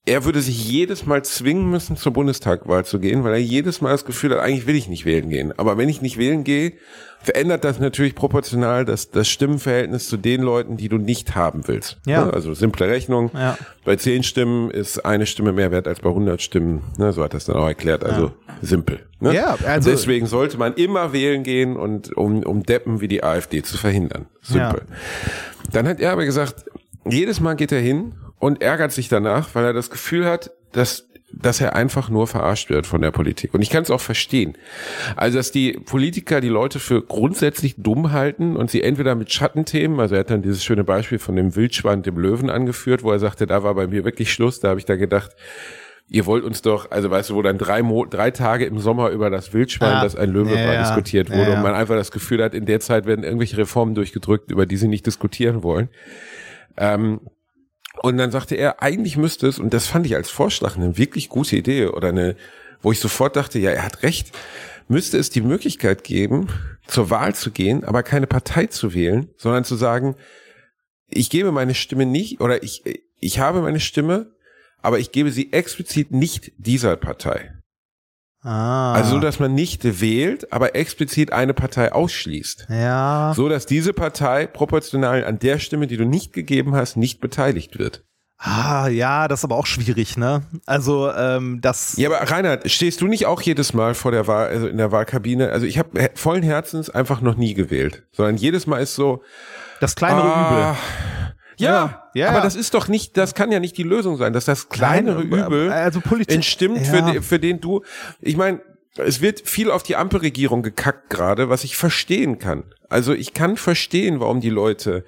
er würde sich jedes Mal zwingen müssen, zur Bundestagwahl zu gehen, weil er jedes Mal das Gefühl hat, eigentlich will ich nicht wählen gehen. Aber wenn ich nicht wählen gehe, verändert das natürlich proportional das, das Stimmenverhältnis zu den Leuten, die du nicht haben willst. Ja. Ne? Also simple Rechnung. Ja. Bei zehn Stimmen ist eine Stimme mehr wert als bei 100 Stimmen. Ne? So hat das dann auch erklärt. Also ja. simpel. Ne? Ja, also deswegen sollte man immer wählen gehen und um, um Deppen wie die AfD zu verhindern. Simpel. Ja. Dann hat er aber gesagt, jedes Mal geht er hin und ärgert sich danach, weil er das Gefühl hat, dass dass er einfach nur verarscht wird von der Politik. Und ich kann es auch verstehen. Also, dass die Politiker die Leute für grundsätzlich dumm halten und sie entweder mit Schattenthemen, also er hat dann dieses schöne Beispiel von dem Wildschwein, dem Löwen angeführt, wo er sagte, da war bei mir wirklich Schluss, da habe ich da gedacht, ihr wollt uns doch, also weißt du, wo dann drei, Mo drei Tage im Sommer über das Wildschwein, Ja. das ein Löwe Ja, war, ja. diskutiert wurde ja. und man einfach das Gefühl hat, in der Zeit werden irgendwelche Reformen durchgedrückt, über die sie nicht diskutieren wollen. Ähm, und dann sagte er, eigentlich müsste es, und das fand ich als Vorschlag eine wirklich gute Idee oder eine, wo ich sofort dachte, ja, er hat recht, müsste es die Möglichkeit geben, zur Wahl zu gehen, aber keine Partei zu wählen, sondern zu sagen, ich gebe meine Stimme nicht oder ich, ich habe meine Stimme, aber ich gebe sie explizit nicht dieser Partei. Ah. Also so, dass man nicht wählt, aber explizit eine Partei ausschließt. ja. So, dass diese Partei proportional an der Stimme, die du nicht gegeben hast, nicht beteiligt wird. Ah, ja, das ist aber auch schwierig, ne? Also, ähm, das. Ja, aber Reinhard, stehst du nicht auch jedes Mal vor der Wahl, also in der Wahlkabine? Also ich habe vollen Herzens einfach noch nie gewählt, sondern jedes Mal ist so, Das kleinere ah, Übel. Ja, Ja, aber das ist doch nicht, das kann ja nicht die Lösung sein, dass das kleinere Nein, Übel also Politik- entstimmt, für, de- für den du, ich meine, es wird viel auf die Ampelregierung gekackt gerade, was ich verstehen kann. Also ich kann verstehen, warum die Leute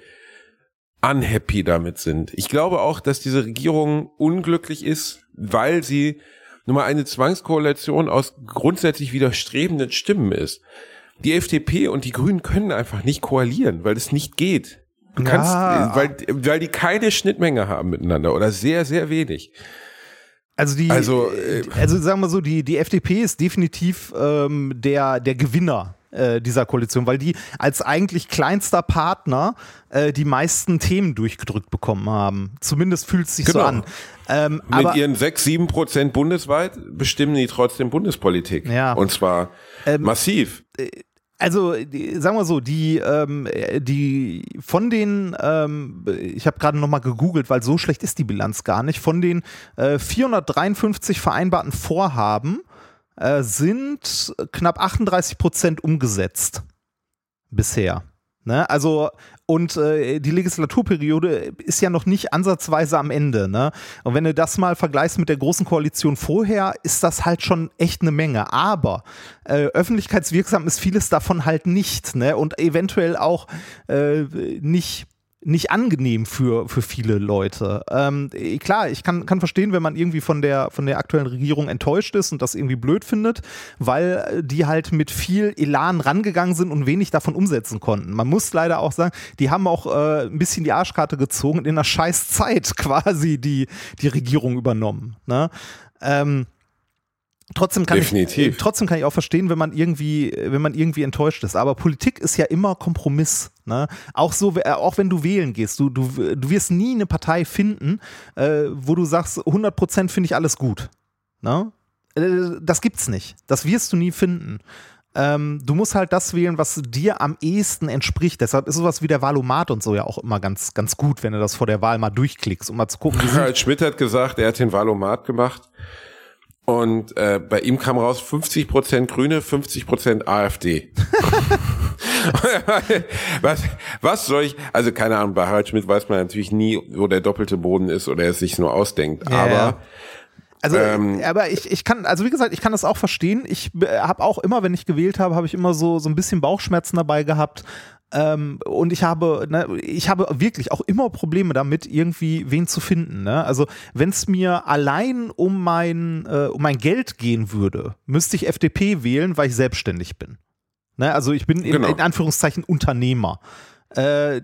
unhappy damit sind. Ich glaube auch, dass diese Regierung unglücklich ist, weil sie nun mal eine Zwangskoalition aus grundsätzlich widerstrebenden Stimmen ist. Die FDP und die Grünen können einfach nicht koalieren, weil es nicht geht. Du Ja. kannst, weil, weil die keine Schnittmenge haben miteinander oder sehr, sehr wenig. Also die, Also, äh, äh, also sagen wir so, die, die FDP ist definitiv ähm, der, der Gewinner äh, dieser Koalition, weil die als eigentlich kleinster Partner äh, die meisten Themen durchgedrückt bekommen haben. Zumindest fühlt es sich so Genau. an. Ähm, Mit aber ihren sechs, sieben Prozent bundesweit bestimmen die trotzdem Bundespolitik. Ja. Und zwar Ähm, massiv. Also die, sagen wir so, die, ähm, äh, die von den, ähm, ich habe gerade nochmal gegoogelt, weil so schlecht ist die Bilanz gar nicht, von den äh, 453 vereinbarten Vorhaben äh, sind knapp 38 Prozent umgesetzt bisher. Ne? Also und äh, die Legislaturperiode ist ja noch nicht ansatzweise am Ende. Ne? Und wenn du das mal vergleichst mit der großen Koalition vorher, ist das halt schon echt eine Menge. Aber äh, öffentlichkeitswirksam ist vieles davon halt nicht. Ne? Und eventuell auch äh, nicht nicht angenehm für, für viele Leute. Ähm, eh, klar, ich kann, kann verstehen, wenn man irgendwie von der, von der aktuellen Regierung enttäuscht ist und das irgendwie blöd findet, weil äh, die halt mit viel Elan rangegangen sind und wenig davon umsetzen konnten. Man muss leider auch sagen, die haben auch äh, ein bisschen die Arschkarte gezogen und in einer scheiß Zeit quasi die, die Regierung übernommen. Ne? Ähm, Trotzdem kann, Definitiv. ich, trotzdem kann ich auch verstehen, wenn man irgendwie, wenn man irgendwie enttäuscht ist. Aber Politik ist ja immer Kompromiss. Ne? Auch so, äh, auch wenn du wählen gehst, du, du, du wirst nie eine Partei finden, äh, wo du sagst, 100% finde ich alles gut. Ne? Äh, das gibt's nicht. Das wirst du nie finden. Ähm, du musst halt das wählen, was dir am ehesten entspricht. Deshalb ist sowas wie der Valomat und so ja auch immer ganz, ganz gut, wenn du das vor der Wahl mal durchklickst, um mal zu gucken, Harald Schmidt hat gesagt, er hat den Valomat gemacht. Und äh, bei ihm kam raus 50% Grüne, 50% AfD. was, was soll ich, also keine Ahnung, bei Harald Schmidt weiß man natürlich nie, wo der doppelte Boden ist oder er es sich nur ausdenkt. Ja, Aber ja. Also, Ähm, aber ich, ich kann, also wie gesagt, ich kann das auch verstehen. Ich habe auch immer, wenn ich gewählt habe, habe ich immer so, so ein bisschen Bauchschmerzen dabei gehabt. Ähm, und ich habe, ne, ich habe wirklich auch immer Probleme damit, irgendwie wen zu finden. Ne? Also wenn es mir allein um mein, äh, um mein Geld gehen würde, müsste ich FDP wählen, weil ich selbstständig bin. Ne? Also ich bin in, Genau. in Anführungszeichen Unternehmer. Äh,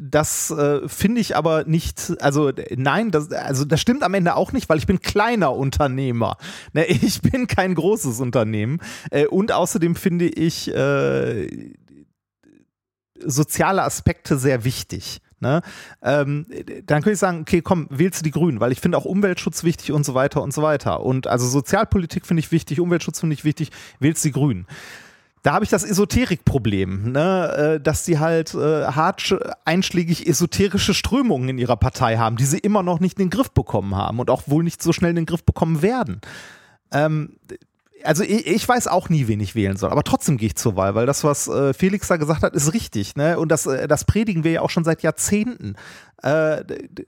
das äh, finde ich aber nicht, also nein, das, also das stimmt am Ende auch nicht, weil ich bin kleiner Unternehmer. Ne, ich bin kein großes Unternehmen. Äh, und außerdem finde ich soziale Aspekte sehr wichtig. Ne? Ähm, dann könnte ich sagen, okay, komm, wählst du die Grünen, weil ich finde auch Umweltschutz wichtig und so weiter und so weiter. Und also Sozialpolitik finde ich wichtig, Umweltschutz finde ich wichtig, wählst die Grünen. Da habe ich das Esoterikproblem, ne? äh, dass die halt äh, hart sch- einschlägig esoterische Strömungen in ihrer Partei haben, die sie immer noch nicht in den Griff bekommen haben und auch wohl nicht so schnell in den Griff bekommen werden. Ähm, also ich, ich weiß auch nie, wen ich wählen soll, aber trotzdem gehe ich zur Wahl, weil das, was äh, Felix da gesagt hat, ist richtig. Ne? Und das, äh, das predigen wir ja auch schon seit Jahrzehnten. Äh,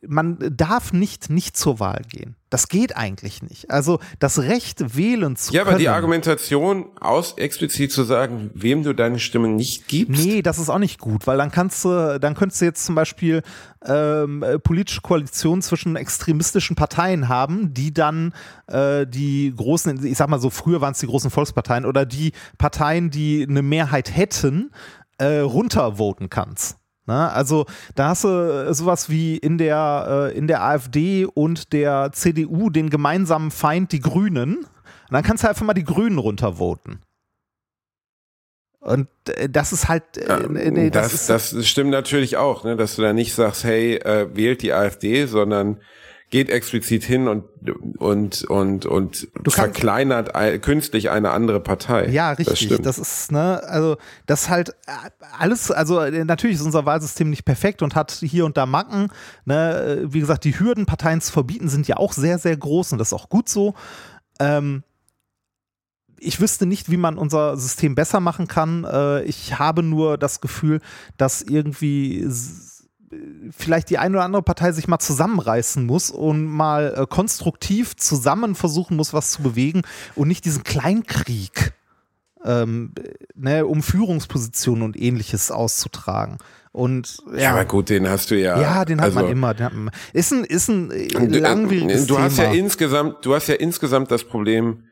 man darf nicht nicht zur Wahl gehen. Das geht eigentlich nicht. Also das Recht wählen zu ja, können. Ja, aber die Argumentation aus explizit zu sagen, wem du deine Stimme nicht gibst. Nee, das ist auch nicht gut, weil dann kannst du, dann könntest du jetzt zum Beispiel ähm, politische Koalitionen zwischen extremistischen Parteien haben, die dann äh, die großen, ich sag mal so, früher waren es die großen Volksparteien oder die Parteien, die eine Mehrheit hätten, äh, runtervoten kannst. Ne? Also da hast du äh, sowas wie in der, äh, in der AfD und der CDU den gemeinsamen Feind, die Grünen. Und dann kannst du einfach mal die Grünen runtervoten. Und äh, das ist halt. Äh, nee, das, das, das, stimmt natürlich auch, ne, dass du da nicht sagst, hey, äh, wählt die AfD, sondern geht explizit hin und und und und du verkleinert künstlich eine andere Partei. Ja, richtig. Das, das, ist ne, also das halt alles. Also natürlich ist unser Wahlsystem nicht perfekt und hat hier und da Macken. Ne, wie gesagt, die Hürden, Parteien zu verbieten, sind ja auch sehr sehr groß und das ist auch gut so. Ähm, ich wüsste nicht, wie man unser System besser machen kann. Äh, ich habe nur das Gefühl, dass irgendwie vielleicht die eine oder andere Partei sich mal zusammenreißen muss und mal äh, konstruktiv zusammen versuchen muss, was zu bewegen und nicht diesen Kleinkrieg ähm, ne, um Führungspositionen und ähnliches auszutragen. Und, ja, ja, aber gut, den hast du ja. Ja, den hat also, man immer. Den hat man, ist ein, ist ein äh, langwieriges Du hast Thema. ja insgesamt, du hast ja insgesamt das Problem,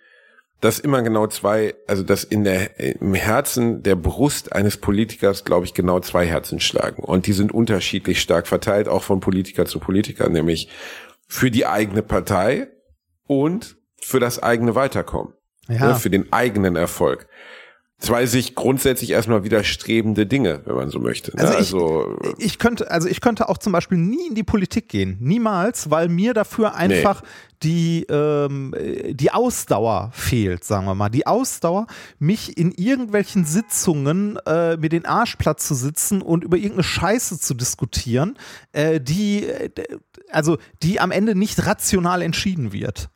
dass immer genau zwei, also dass in der im Herzen der Brust eines Politikers, glaube ich, genau zwei Herzen schlagen und die sind unterschiedlich stark verteilt, auch von Politiker zu Politiker, nämlich für die eigene Partei und für das eigene Weiterkommen, ja. ne, für den eigenen Erfolg zwei sich grundsätzlich erstmal widerstrebende Dinge, wenn man so möchte. Ne? Also, also ich, ich, könnte, also ich könnte auch zum Beispiel nie in die Politik gehen, niemals, weil mir dafür einfach nee. die ähm, die Ausdauer fehlt, sagen wir mal, die Ausdauer, mich in irgendwelchen Sitzungen äh, mir den Arsch platt zu sitzen und über irgendeine Scheiße zu diskutieren, äh, die also die am Ende nicht rational entschieden wird.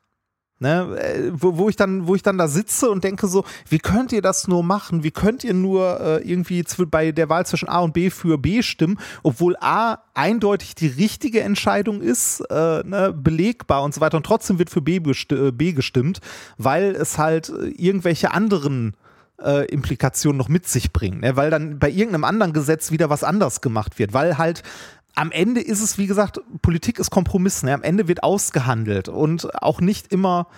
Ne, äh, wo, wo, ich dann, wo ich dann da sitze und denke so, wie könnt ihr das nur machen? Wie könnt ihr nur äh, irgendwie bei der Wahl zwischen A und B für B stimmen, obwohl A eindeutig die richtige Entscheidung ist, äh, ne, belegbar und so weiter und trotzdem wird für B, äh, B gestimmt, weil es halt äh, irgendwelche anderen äh, Implikationen noch mit sich bringt, ne? weil dann bei irgendeinem anderen Gesetz wieder was anders gemacht wird, weil halt am Ende ist es, wie gesagt, Politik ist Kompromiss. Ne? Am Ende wird ausgehandelt und auch nicht immer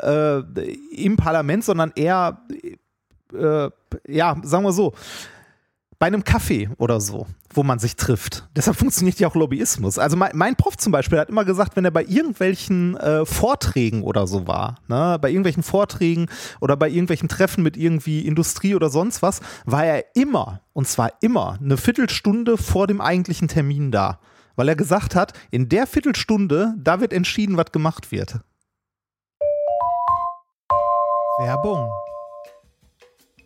äh, im Parlament, sondern eher, äh, ja, sagen wir so, bei einem Kaffee oder so, wo man sich trifft. Deshalb funktioniert ja auch Lobbyismus. Also mein, mein Prof zum Beispiel hat immer gesagt, wenn er bei irgendwelchen äh, Vorträgen oder so war, ne, bei irgendwelchen Vorträgen oder bei irgendwelchen Treffen mit irgendwie Industrie oder sonst was, war er immer, und zwar immer, eine Viertelstunde vor dem eigentlichen Termin da. Weil er gesagt hat, in der Viertelstunde, da wird entschieden, was gemacht wird. Werbung.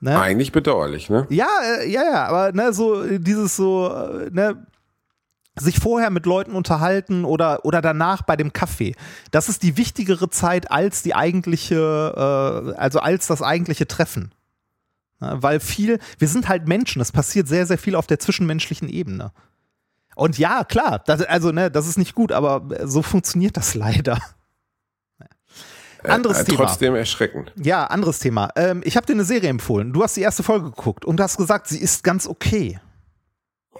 Ne? Eigentlich bedauerlich, ne? Ja, äh, ja, ja, aber ne, so dieses so, äh, ne, sich vorher mit Leuten unterhalten oder, oder danach bei dem Kaffee. Das ist die wichtigere Zeit als die eigentliche, äh, also als das eigentliche Treffen. Ja, weil viel, wir sind halt Menschen, es passiert sehr, sehr viel auf der zwischenmenschlichen Ebene. Und ja, klar, das, also ne, das ist nicht gut, aber so funktioniert das leider. Anderes äh, Thema. Trotzdem erschreckend. Ja, anderes Thema. Ähm, ich habe dir eine Serie empfohlen. Du hast die erste Folge geguckt und hast gesagt, sie ist ganz okay.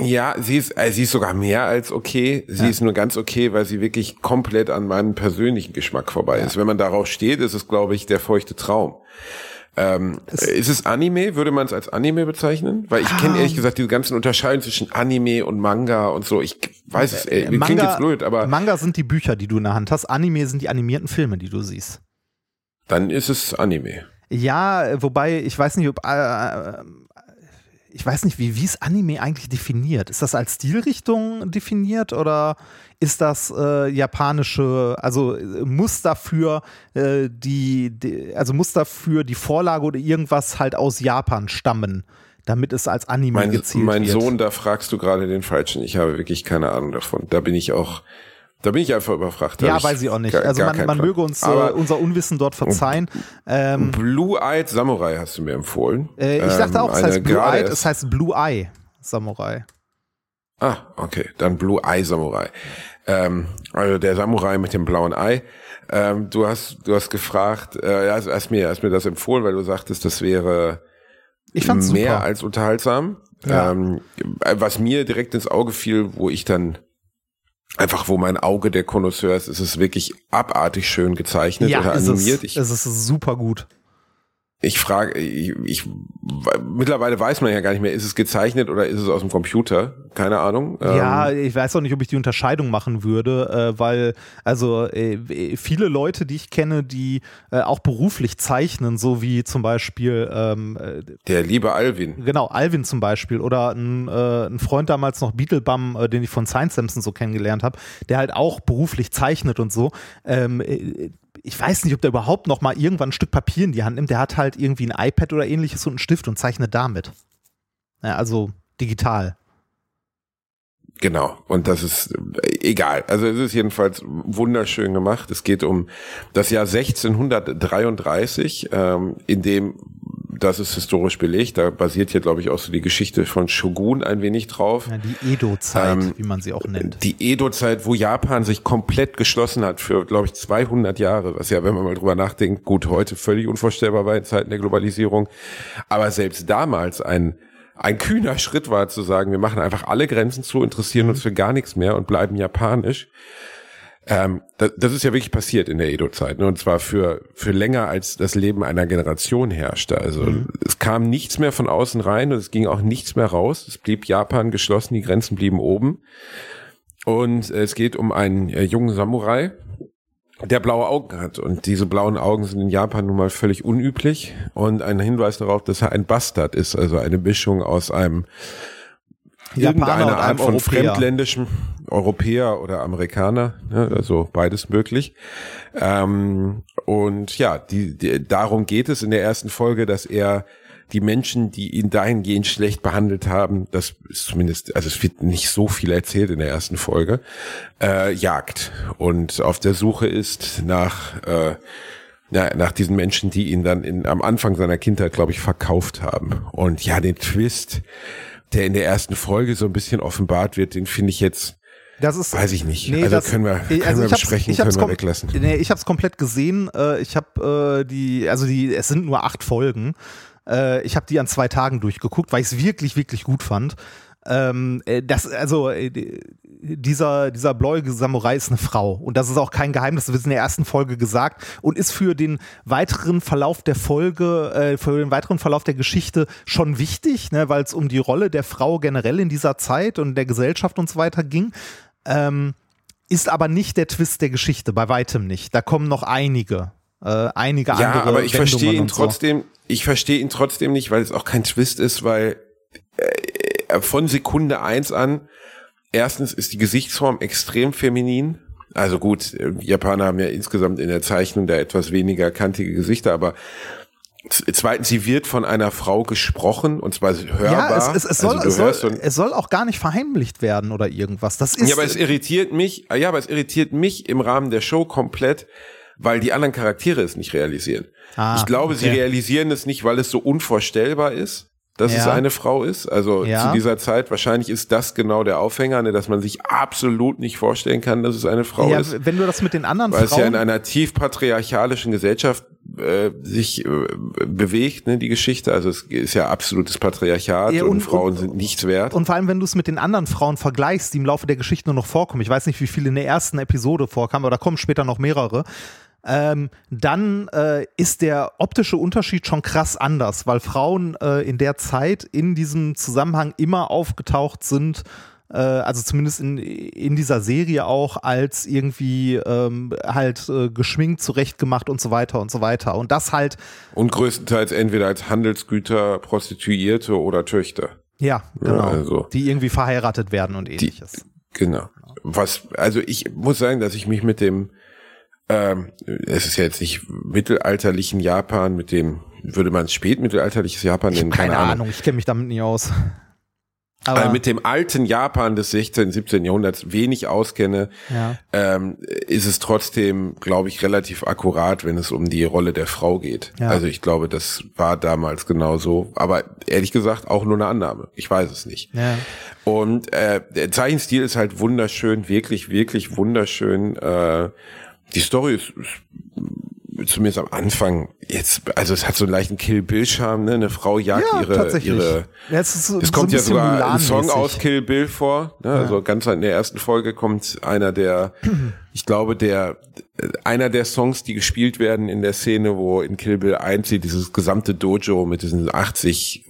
Ja, sie ist, äh, sie ist sogar mehr als okay. Sie Ja. ist nur ganz okay, weil sie wirklich komplett an meinem persönlichen Geschmack vorbei ist. Wenn man darauf steht, ist es, glaube ich, der feuchte Traum. Ähm, ist es Anime? Würde man es als Anime bezeichnen? Weil ich kenne Ah. ehrlich gesagt diese ganzen Unterscheidungen zwischen Anime und Manga und so. Ich weiß es, ey, klingt jetzt blöd, aber Manga sind die Bücher, die du in der Hand hast. Anime sind die animierten Filme, die du siehst. Dann ist es Anime. Ja, äh, wobei ich weiß nicht, ob äh, ich weiß nicht, wie wie ist Anime eigentlich definiert? Ist das als Stilrichtung definiert oder ist das äh, japanische, also äh, muss dafür äh, die, die, also muss dafür die Vorlage oder irgendwas halt aus Japan stammen, damit es als Anime Mein, gezielt mein wird? Sohn, da fragst du gerade den Falschen. Ich habe wirklich keine Ahnung davon. Da bin ich auch, da bin ich einfach überfragt. Ja, weiß ich auch nicht. gar- Also man, man möge uns äh, unser Unwissen dort verzeihen. Ähm, Blue-Eyed Samurai hast du mir empfohlen. äh, ich dachte Ähm, auch, es eine heißt Blue gerade Eye, erst- es heißt Blue Eye Samurai. Ah, okay, dann Blue Eye Samurai. Ähm, also der Samurai mit dem blauen Ei. Ähm, du hast, du hast gefragt, äh, hast, hast mir, hast mir das empfohlen, weil du sagtest, das wäre Ich mehr super. als unterhaltsam. Ja. Ähm, was mir direkt ins Auge fiel, wo ich dann einfach, wo mein Auge der Connoisseur ist, ist es wirklich abartig schön gezeichnet oder ist animiert. Es, Ich, es ist super gut. Ich frage, ich, ich, mittlerweile weiß man ja gar nicht mehr, ist es gezeichnet oder ist es aus dem Computer? Keine Ahnung. Ja, Ähm, ich weiß auch nicht, ob ich die Unterscheidung machen würde, äh, weil also äh, viele Leute, die ich kenne, die äh, auch beruflich zeichnen, so wie zum Beispiel ähm, äh, der liebe Alvin. genau Alvin zum Beispiel oder ein, äh, ein Freund damals noch Beetlebum, äh, den ich von Science Samson so kennengelernt habe, der halt auch beruflich zeichnet und so. Ähm, äh, ich weiß nicht, ob der überhaupt noch mal irgendwann ein Stück Papier in die Hand nimmt. Der hat halt irgendwie ein iPad oder ähnliches und einen Stift und zeichnet damit. Ja, also digital. Genau. Und das ist äh, egal. Also es ist jedenfalls wunderschön gemacht. Es geht um das Jahr 1633, ähm, in dem, das ist historisch belegt, da basiert hier, glaube ich, auch so die Geschichte von Shogun ein wenig drauf. Ja, die Edo-Zeit, Ähm, wie man sie auch nennt. Die Edo-Zeit, wo Japan sich komplett geschlossen hat für, glaube ich, 200 Jahre, was ja, wenn man mal drüber nachdenkt, gut, heute völlig unvorstellbar war in Zeiten der Globalisierung. Aber selbst damals ein, ein kühner Schritt war zu sagen, wir machen einfach alle Grenzen zu, interessieren uns für gar nichts mehr und bleiben japanisch. Ähm, das, das ist ja wirklich passiert in der Edo-Zeit, ne? und zwar für, für länger als das Leben einer Generation herrschte. Also es kam nichts mehr von außen rein und es ging auch nichts mehr raus. Es blieb Japan geschlossen, die Grenzen blieben oben. Und es geht um einen äh, jungen Samurai, der blaue Augen hat. Und diese blauen Augen sind in Japan nun mal völlig unüblich. Und ein Hinweis darauf, dass er ein Bastard ist, also eine Mischung aus einem Japaner und Art von Europäer. fremdländischem Europäer oder Amerikaner, ne, also beides möglich. Ähm, und ja, die, die, darum geht es in der ersten Folge, dass er die Menschen, die ihn dahingehend schlecht behandelt haben, das ist zumindest, also es wird nicht so viel erzählt in der ersten Folge, äh, jagt und auf der Suche ist nach äh, ja, nach diesen Menschen, die ihn dann in, am Anfang seiner Kindheit, glaube ich, verkauft haben. Und ja, den Twist, der in der ersten Folge so ein bisschen offenbart wird, den finde ich jetzt, Das ist, weiß ich nicht. Nee, also das- können wir, können also wir besprechen, können wir weglassen. Nee, ich habe es komplett gesehen. Äh, ich habe äh, die, also die, es sind nur acht Folgen. Äh, ich habe die an zwei Tagen durchgeguckt, weil ich es wirklich, wirklich gut fand. Ähm, äh, das, also dieser, dieser bläuige Samurai ist eine Frau. Und das ist auch kein Geheimnis, das wird in der ersten Folge gesagt und ist für den weiteren Verlauf der Folge, äh, für den weiteren Verlauf der Geschichte schon wichtig, ne, weil es um die Rolle der Frau generell in dieser Zeit und der Gesellschaft und so weiter ging. Ähm, ist aber nicht der Twist der Geschichte, bei weitem nicht. Da kommen noch einige, äh, einige Ja, andere. aber ich Wendungen verstehe ihn und so. trotzdem, ich verstehe ihn trotzdem nicht, weil es auch kein Twist ist, weil äh, von Sekunde eins an, erstens ist die Gesichtsform extrem feminin. Also gut, Japaner haben ja insgesamt in der Zeichnung da etwas weniger kantige Gesichter, aber Zweitens, sie wird von einer Frau gesprochen und zwar hörbar. Ja, es, es, es, also soll, es, soll, es soll auch gar nicht verheimlicht werden oder irgendwas. Das ist ja, aber es irritiert mich. Ja, aber es irritiert mich im Rahmen der Show komplett, weil die anderen Charaktere es nicht realisieren. Ah, ich glaube, okay. sie realisieren es nicht, weil es so unvorstellbar ist dass ja. es eine Frau ist. Also ja. zu dieser Zeit, wahrscheinlich ist das genau der Aufhänger, ne, dass man sich absolut nicht vorstellen kann, dass es eine Frau ja, ist. Wenn du das mit den anderen Weil Frauen es ja in einer tief patriarchalischen Gesellschaft äh, sich äh, bewegt, ne, die Geschichte. Also es ist ja absolutes Patriarchat ja, und, und, Frauen und, sind nichts wert. Und vor allem, wenn du es mit den anderen Frauen vergleichst, die im Laufe der Geschichte nur noch vorkommen. Ich weiß nicht, wie viele in der ersten Episode vorkamen, aber da kommen später noch mehrere ähm, dann äh, ist der optische Unterschied schon krass anders, weil Frauen äh, in der Zeit in diesem Zusammenhang immer aufgetaucht sind, äh, also zumindest in, in dieser Serie auch als irgendwie ähm, halt äh, geschminkt, zurechtgemacht und so weiter und so weiter. Und das halt. Und größtenteils entweder als Handelsgüter, Prostituierte oder Töchter. Ja, genau. Ja, also die irgendwie verheiratet werden und ähnliches. Die, genau. Was, also ich muss sagen, dass ich mich mit dem ähm, es ist ja jetzt nicht mittelalterlichen Japan mit dem, würde man spätmittelalterliches Japan nennen? Keine, keine Ahnung. Ahnung, ich kenne mich damit nie aus. Aber also mit dem alten Japan des 16., 17. Jahrhunderts wenig auskenne, ja. ähm, ist es trotzdem, glaube ich, relativ akkurat, wenn es um die Rolle der Frau geht. Ja. Also ich glaube, das war damals genauso. Aber ehrlich gesagt auch nur eine Annahme. Ich weiß es nicht. Ja. Und äh, der Zeichenstil ist halt wunderschön, wirklich, wirklich wunderschön. Äh, die Story ist, ist zumindest am Anfang jetzt, also es hat so einen leichten Kill Bill Charme, ne? Eine Frau jagt ja, ihre ihre. Ja, es, so, es kommt so ja sogar ein Song aus Kill Bill vor. Ne? Ja. Also ganz in der ersten Folge kommt einer der, ich glaube der einer der Songs, die gespielt werden in der Szene, wo in Kill Bill 1 dieses gesamte Dojo mit diesen 80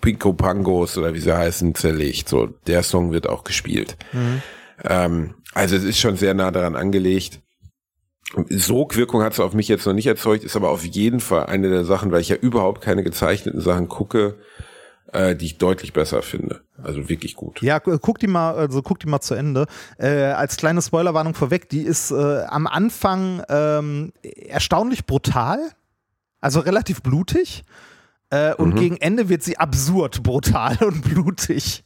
Pinko Pangos oder wie sie heißen zerlegt. So der Song wird auch gespielt. Mhm. Ähm, also es ist schon sehr nah daran angelegt. Sogwirkung hat es auf mich jetzt noch nicht erzeugt, ist aber auf jeden Fall eine der Sachen, weil ich ja überhaupt keine gezeichneten Sachen gucke, äh, die ich deutlich besser finde. Also wirklich gut. Ja, guck die mal, also guck die mal zu Ende. Äh, als kleine Spoilerwarnung vorweg, die ist äh, am Anfang ähm, erstaunlich brutal, also relativ blutig. Äh, und mhm. gegen Ende wird sie absurd brutal und blutig.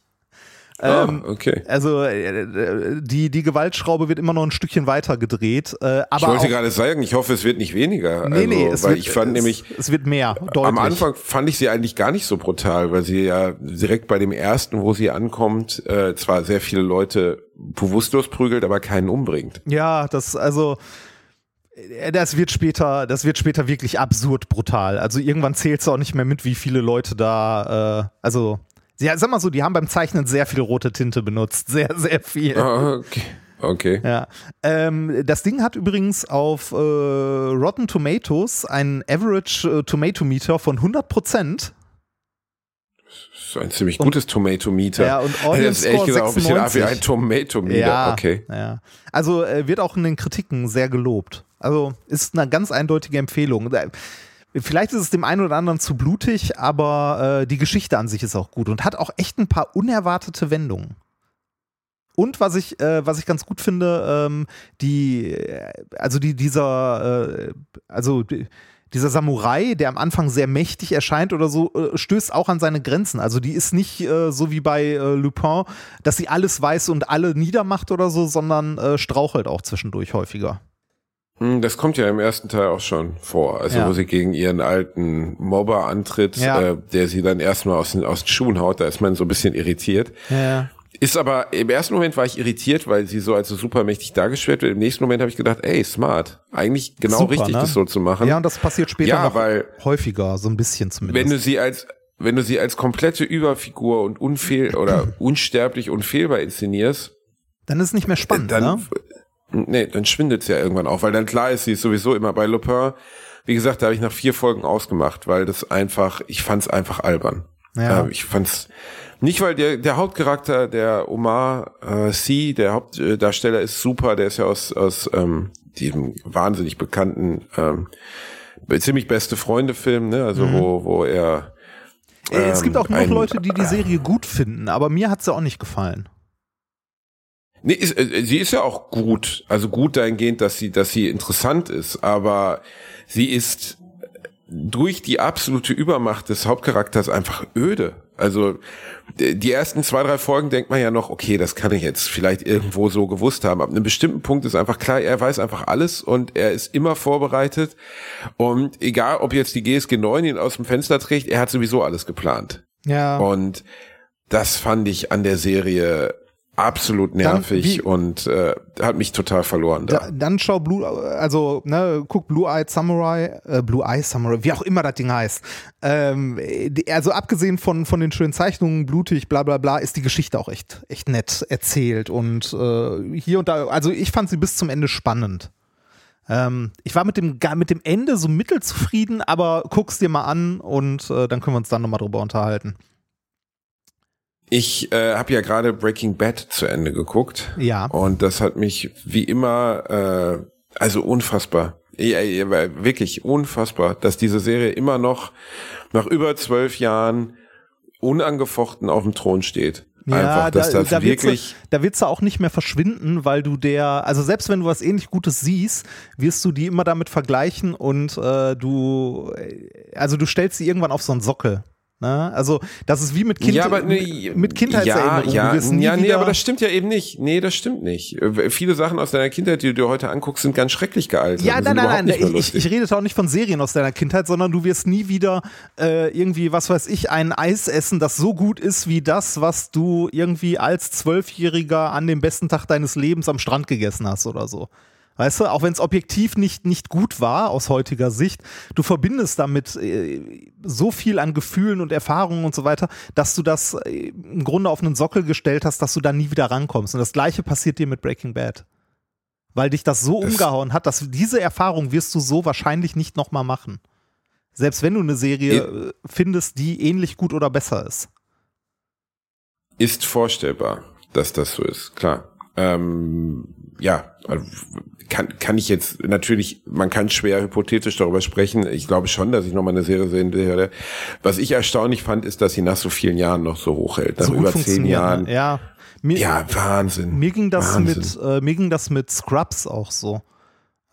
Ah, ähm, okay. Also äh, die, die Gewaltschraube wird immer noch ein Stückchen weiter gedreht. Äh, aber ich wollte gerade sagen, ich hoffe, es wird nicht weniger. Nee, also, nee, es weil wird, ich fand es, nämlich. Es wird mehr, deutlich. Am Anfang fand ich sie eigentlich gar nicht so brutal, weil sie ja direkt bei dem ersten, wo sie ankommt, äh, zwar sehr viele Leute bewusstlos prügelt, aber keinen umbringt. Ja, das, also äh, das wird später, das wird später wirklich absurd brutal. Also irgendwann zählt es auch nicht mehr mit, wie viele Leute da, äh, also ja, sag mal so, die haben beim Zeichnen sehr viel rote Tinte benutzt. Sehr, sehr viel. Oh, okay. Okay. Ja. Ähm, das Ding hat übrigens auf äh, Rotten Tomatoes einen Average äh, Tomato Meter von 100 Prozent. Das ist ein ziemlich gutes Tomato Meter. Ja, und Audience das ist ehrlich gesagt auch ein bisschen wie ein Tomato Meter. Ja, okay. Ja. Also äh, wird auch in den Kritiken sehr gelobt. Also ist eine ganz eindeutige Empfehlung. Vielleicht ist es dem einen oder anderen zu blutig, aber äh, die Geschichte an sich ist auch gut und hat auch echt ein paar unerwartete Wendungen. Und was ich, äh, was ich ganz gut finde, ähm, die, also die, dieser, äh, also die, dieser Samurai, der am Anfang sehr mächtig erscheint oder so, äh, stößt auch an seine Grenzen. Also die ist nicht äh, so wie bei äh, Lupin, dass sie alles weiß und alle niedermacht oder so, sondern äh, strauchelt auch zwischendurch häufiger. Hm, das kommt ja im ersten Teil auch schon vor, also ja. wo sie gegen ihren alten Mobber antritt, ja. äh, der sie dann erstmal aus, den, aus den Schuhen haut, da ist man so ein bisschen irritiert. Ja. Ist aber, im ersten Moment war ich irritiert, weil sie so als so supermächtig dargestellt wird. Im nächsten Moment habe ich gedacht, ey, smart. Eigentlich genau Super, richtig, ne? das so zu machen. Ja, und das passiert später ja, noch weil, häufiger, so ein bisschen zumindest. Wenn du sie als, wenn du sie als komplette Überfigur und unfehl oder unsterblich unfehlbar inszenierst, dann ist es nicht mehr spannend, dann, ne? Nee, dann schwindet's ja irgendwann auch, weil dann klar ist, sie ist sowieso immer bei Lupin. Wie gesagt, da habe ich nach vier Folgen ausgemacht, weil das einfach, ich fand's einfach albern. Ja. Äh, ich fand's nicht, weil der, der Hauptcharakter, der Omar äh, C, der Hauptdarsteller ist super, der ist ja aus, aus ähm, diesem wahnsinnig bekannten ähm, ziemlich beste Freunde-Film, ne? Also mhm. wo, wo er ähm, es gibt auch noch Leute, die die Serie gut finden, aber mir hat's ja auch nicht gefallen. Nee, ist, äh, sie ist ja auch gut. Also gut dahingehend, dass sie, dass sie interessant ist, aber sie ist durch die absolute Übermacht des Hauptcharakters einfach öde. Also die ersten zwei, drei Folgen denkt man ja noch, okay, das kann ich jetzt vielleicht irgendwo so gewusst haben. Ab einem bestimmten Punkt ist einfach klar, er weiß einfach alles und er ist immer vorbereitet. Und egal, ob jetzt die GSG 9 ihn aus dem Fenster trägt, er hat sowieso alles geplant. Ja. Und das fand ich an der Serie absolut nervig Dann, und äh, hat mich total verloren da. da. Dann schau Blue, also ne, guck Blue Eye Samurai, äh, Blue Eye Samurai, wie auch immer das Ding heißt. Ähm, also abgesehen von von den schönen Zeichnungen, blutig, bla bla bla, ist die Geschichte auch echt echt nett erzählt und äh, hier und da, also ich fand sie bis zum Ende spannend. Ähm, ich war mit dem mit dem Ende so mittelzufrieden, aber guck's dir mal an und äh, dann können wir uns dann nochmal drüber unterhalten. Ich äh, habe ja gerade Breaking Bad zu Ende geguckt. Ja. Und das hat mich wie immer, äh, also unfassbar. Ja, ja, wirklich unfassbar, dass diese Serie immer noch nach über zwölf Jahren unangefochten auf dem Thron steht. Ja, Einfach, dass da, das da wirklich. Wird's, da wird's auch nicht mehr verschwinden, weil du der, also selbst wenn du was ähnlich Gutes siehst, wirst du die immer damit vergleichen und äh, du, also du stellst sie irgendwann auf so einen Sockel. Ne? Also das ist wie mit, kind, ja, aber, nee, mit Kindheitserinnerungen. Ja, ja, ja nee, aber das stimmt ja eben nicht. Nee, das stimmt nicht. Äh, Viele Sachen aus deiner Kindheit, die du dir heute anguckst, sind ganz schrecklich gealtert. Ja, nein, nein, nein. Ich, ich rede auch nicht von Serien aus deiner Kindheit, sondern du wirst nie wieder äh, irgendwie, was weiß ich, ein Eis essen, das so gut ist wie das, was du irgendwie als Zwölfjähriger an dem besten Tag deines Lebens am Strand gegessen hast oder so. Weißt du, auch wenn es objektiv nicht, nicht gut war aus heutiger Sicht, du verbindest damit äh, so viel an Gefühlen und Erfahrungen und so weiter, dass du das äh, im Grunde auf einen Sockel gestellt hast, dass du da nie wieder rankommst. Und das gleiche passiert dir mit Breaking Bad. Weil dich das so Das- umgehauen hat, dass diese Erfahrung wirst du so wahrscheinlich nicht nochmal machen. Selbst wenn du eine Serie äh, findest, die ähnlich gut oder besser ist. Ist vorstellbar, dass das so ist, klar. Ähm, ja, also kann, kann ich jetzt natürlich, man kann schwer hypothetisch darüber sprechen. Ich glaube schon, dass ich nochmal eine Serie sehen werde. Was ich erstaunlich fand, ist, dass sie nach so vielen Jahren noch so hochhält. Nach so über zehn funktioniert, Jahren. Ne? Ja. Mir, Ja, Wahnsinn. Mir ging das Wahnsinn. mit, äh, mir ging das mit Scrubs auch so.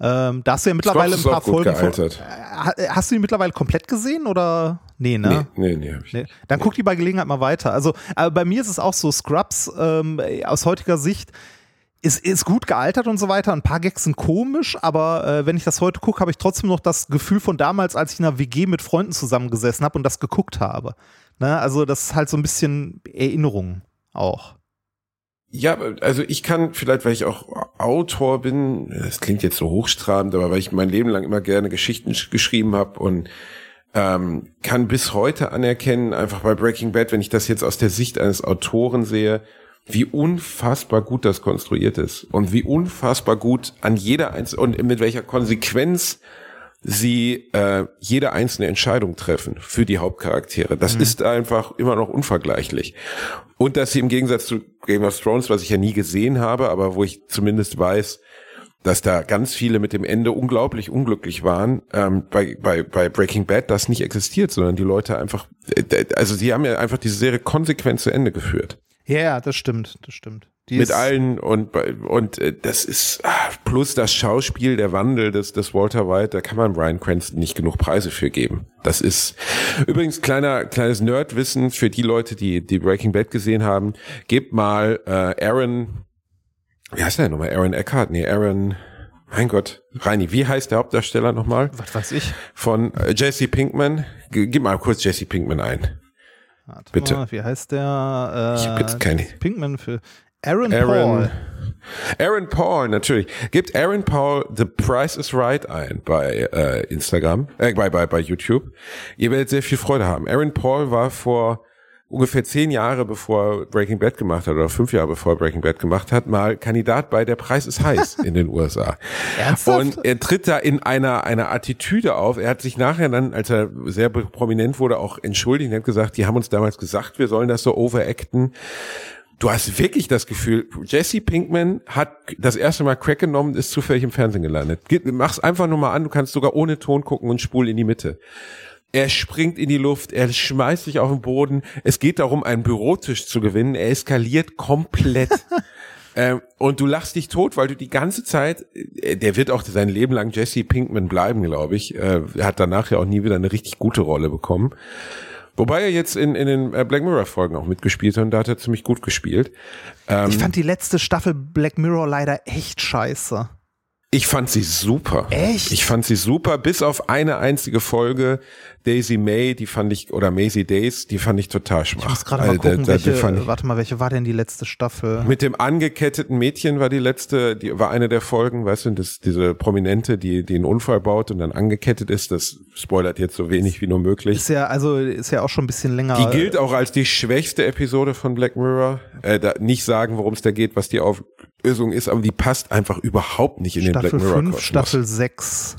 Ähm, da hast du ja mittlerweile ein paar Folgen. Von, äh, hast du die mittlerweile komplett gesehen oder? Nee, ne? Nee, nee, nee. Hab ich Nee. Dann guck die bei Gelegenheit mal weiter. Also, bei mir ist es auch so, Scrubs ähm, aus heutiger Sicht ist, ist gut gealtert und so weiter. Ein paar Gags sind komisch, aber äh, wenn ich das heute gucke, habe ich trotzdem noch das Gefühl von damals, als ich in einer WG mit Freunden zusammengesessen habe und das geguckt habe. Ne? Also, das ist halt so ein bisschen Erinnerung auch. Ja, also ich kann vielleicht, weil ich auch Autor bin, das klingt jetzt so hochstrahlend, aber weil ich mein Leben lang immer gerne Geschichten sch- geschrieben habe und ähm, kann bis heute anerkennen, einfach bei Breaking Bad, wenn ich das jetzt aus der Sicht eines Autoren sehe, wie unfassbar gut das konstruiert ist und wie unfassbar gut an jeder einzelnen und mit welcher Konsequenz sie äh, jede einzelne Entscheidung treffen für die Hauptcharaktere. Das ist einfach immer noch unvergleichlich. Und dass sie im Gegensatz zu Game of Thrones, was ich ja nie gesehen habe, aber wo ich zumindest weiß, dass da ganz viele mit dem Ende unglaublich unglücklich waren, ähm, bei, bei, bei Breaking Bad das nicht existiert, sondern die Leute einfach, äh, also sie haben ja einfach diese Serie konsequent zu Ende geführt. Ja, ja, das stimmt, das stimmt. Die Mit allen und und äh, das ist ah, plus das Schauspiel, der Wandel des, des Walter White, da kann man Brian Cranston nicht genug Preise für geben. Das ist übrigens kleiner kleines Nerdwissen für die Leute, die die Breaking Bad gesehen haben. Gebt mal äh, Aaron, wie heißt der nochmal? Aaron Eckhart? Nee, Aaron, mein Gott, Reini, wie heißt der Hauptdarsteller nochmal? Was weiß ich? Von äh, Jesse Pinkman. Gib mal kurz Jesse Pinkman ein. Warte Bitte. Mal, wie heißt der? Äh, Ich hab jetzt keine- Pinkman für Aaron, Aaron, Paul. Aaron Paul, natürlich. Gebt Aaron Paul The Price is Right ein bei äh, Instagram, äh, bei, bei, bei YouTube. Ihr werdet sehr viel Freude haben. Aaron Paul war vor ungefähr zehn Jahre, bevor Breaking Bad gemacht hat, oder fünf Jahre bevor Breaking Bad gemacht hat, mal Kandidat bei Der Preis ist heiß in den USA. Ernsthaft? Und er tritt da in einer, einer Attitüde auf. Er hat sich nachher dann, als er sehr prominent wurde, auch entschuldigt und hat gesagt, die haben uns damals gesagt, wir sollen das so overacten. Du hast wirklich das Gefühl, Jesse Pinkman hat das erste Mal Crack genommen, ist zufällig im Fernsehen gelandet. Mach's einfach nur mal an, du kannst sogar ohne Ton gucken und spul in die Mitte. Er springt in die Luft, er schmeißt sich auf den Boden. Es geht darum, einen Bürotisch zu gewinnen. Er eskaliert komplett. Ähm, und du lachst dich tot, weil du die ganze Zeit, äh, der wird auch sein Leben lang Jesse Pinkman bleiben, glaube ich. Äh, hat danach ja auch nie wieder eine richtig gute Rolle bekommen. Wobei er jetzt in, in den äh, Black Mirror Folgen auch mitgespielt hat und da hat er ziemlich gut gespielt. Ähm, ich fand die letzte Staffel Black Mirror leider echt scheiße. Ich fand sie super. Echt? Ich fand sie super, bis auf eine einzige Folge, Daisy May, die fand ich, oder Maisie Days, die fand ich total schwach. Ich muss gerade mal gucken, da, da, welche, warte mal, welche war denn die letzte Staffel? Mit dem angeketteten Mädchen war die letzte, die war eine der Folgen, weißt du, das, diese Prominente, die, die einen Unfall baut und dann angekettet ist, das spoilert jetzt so wenig wie nur möglich. Ist ja, also, ist ja auch schon ein bisschen länger. Die gilt auch als die schwächste Episode von Black Mirror. Äh, da nicht sagen, worum es da geht, was die Auflösung ist, aber die passt einfach überhaupt nicht in Staffel den Black Mirror. 5, Staffel 6.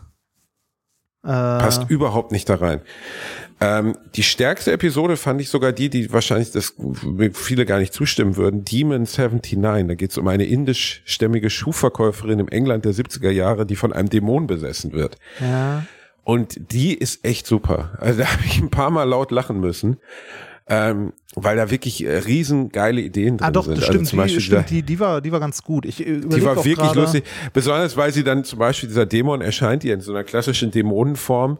Passt äh. überhaupt nicht da rein. Ähm, die stärkste Episode fand ich sogar die, die wahrscheinlich das viele gar nicht zustimmen würden. Demon 79. Da geht es um eine indischstämmige Schuhverkäuferin im England der 70er Jahre, die von einem Dämon besessen wird. Ja. Und die ist echt super. Also da habe ich ein paar Mal laut lachen müssen ähm, weil da wirklich äh, riesen geile Ideen drin ah, doch, sind. Das also stimmt, Beispiel die, stimmt, die, die, war, die war ganz gut. Ich, äh, die war wirklich grade. lustig, besonders weil sie dann zum Beispiel dieser Dämon erscheint, die in so einer klassischen Dämonenform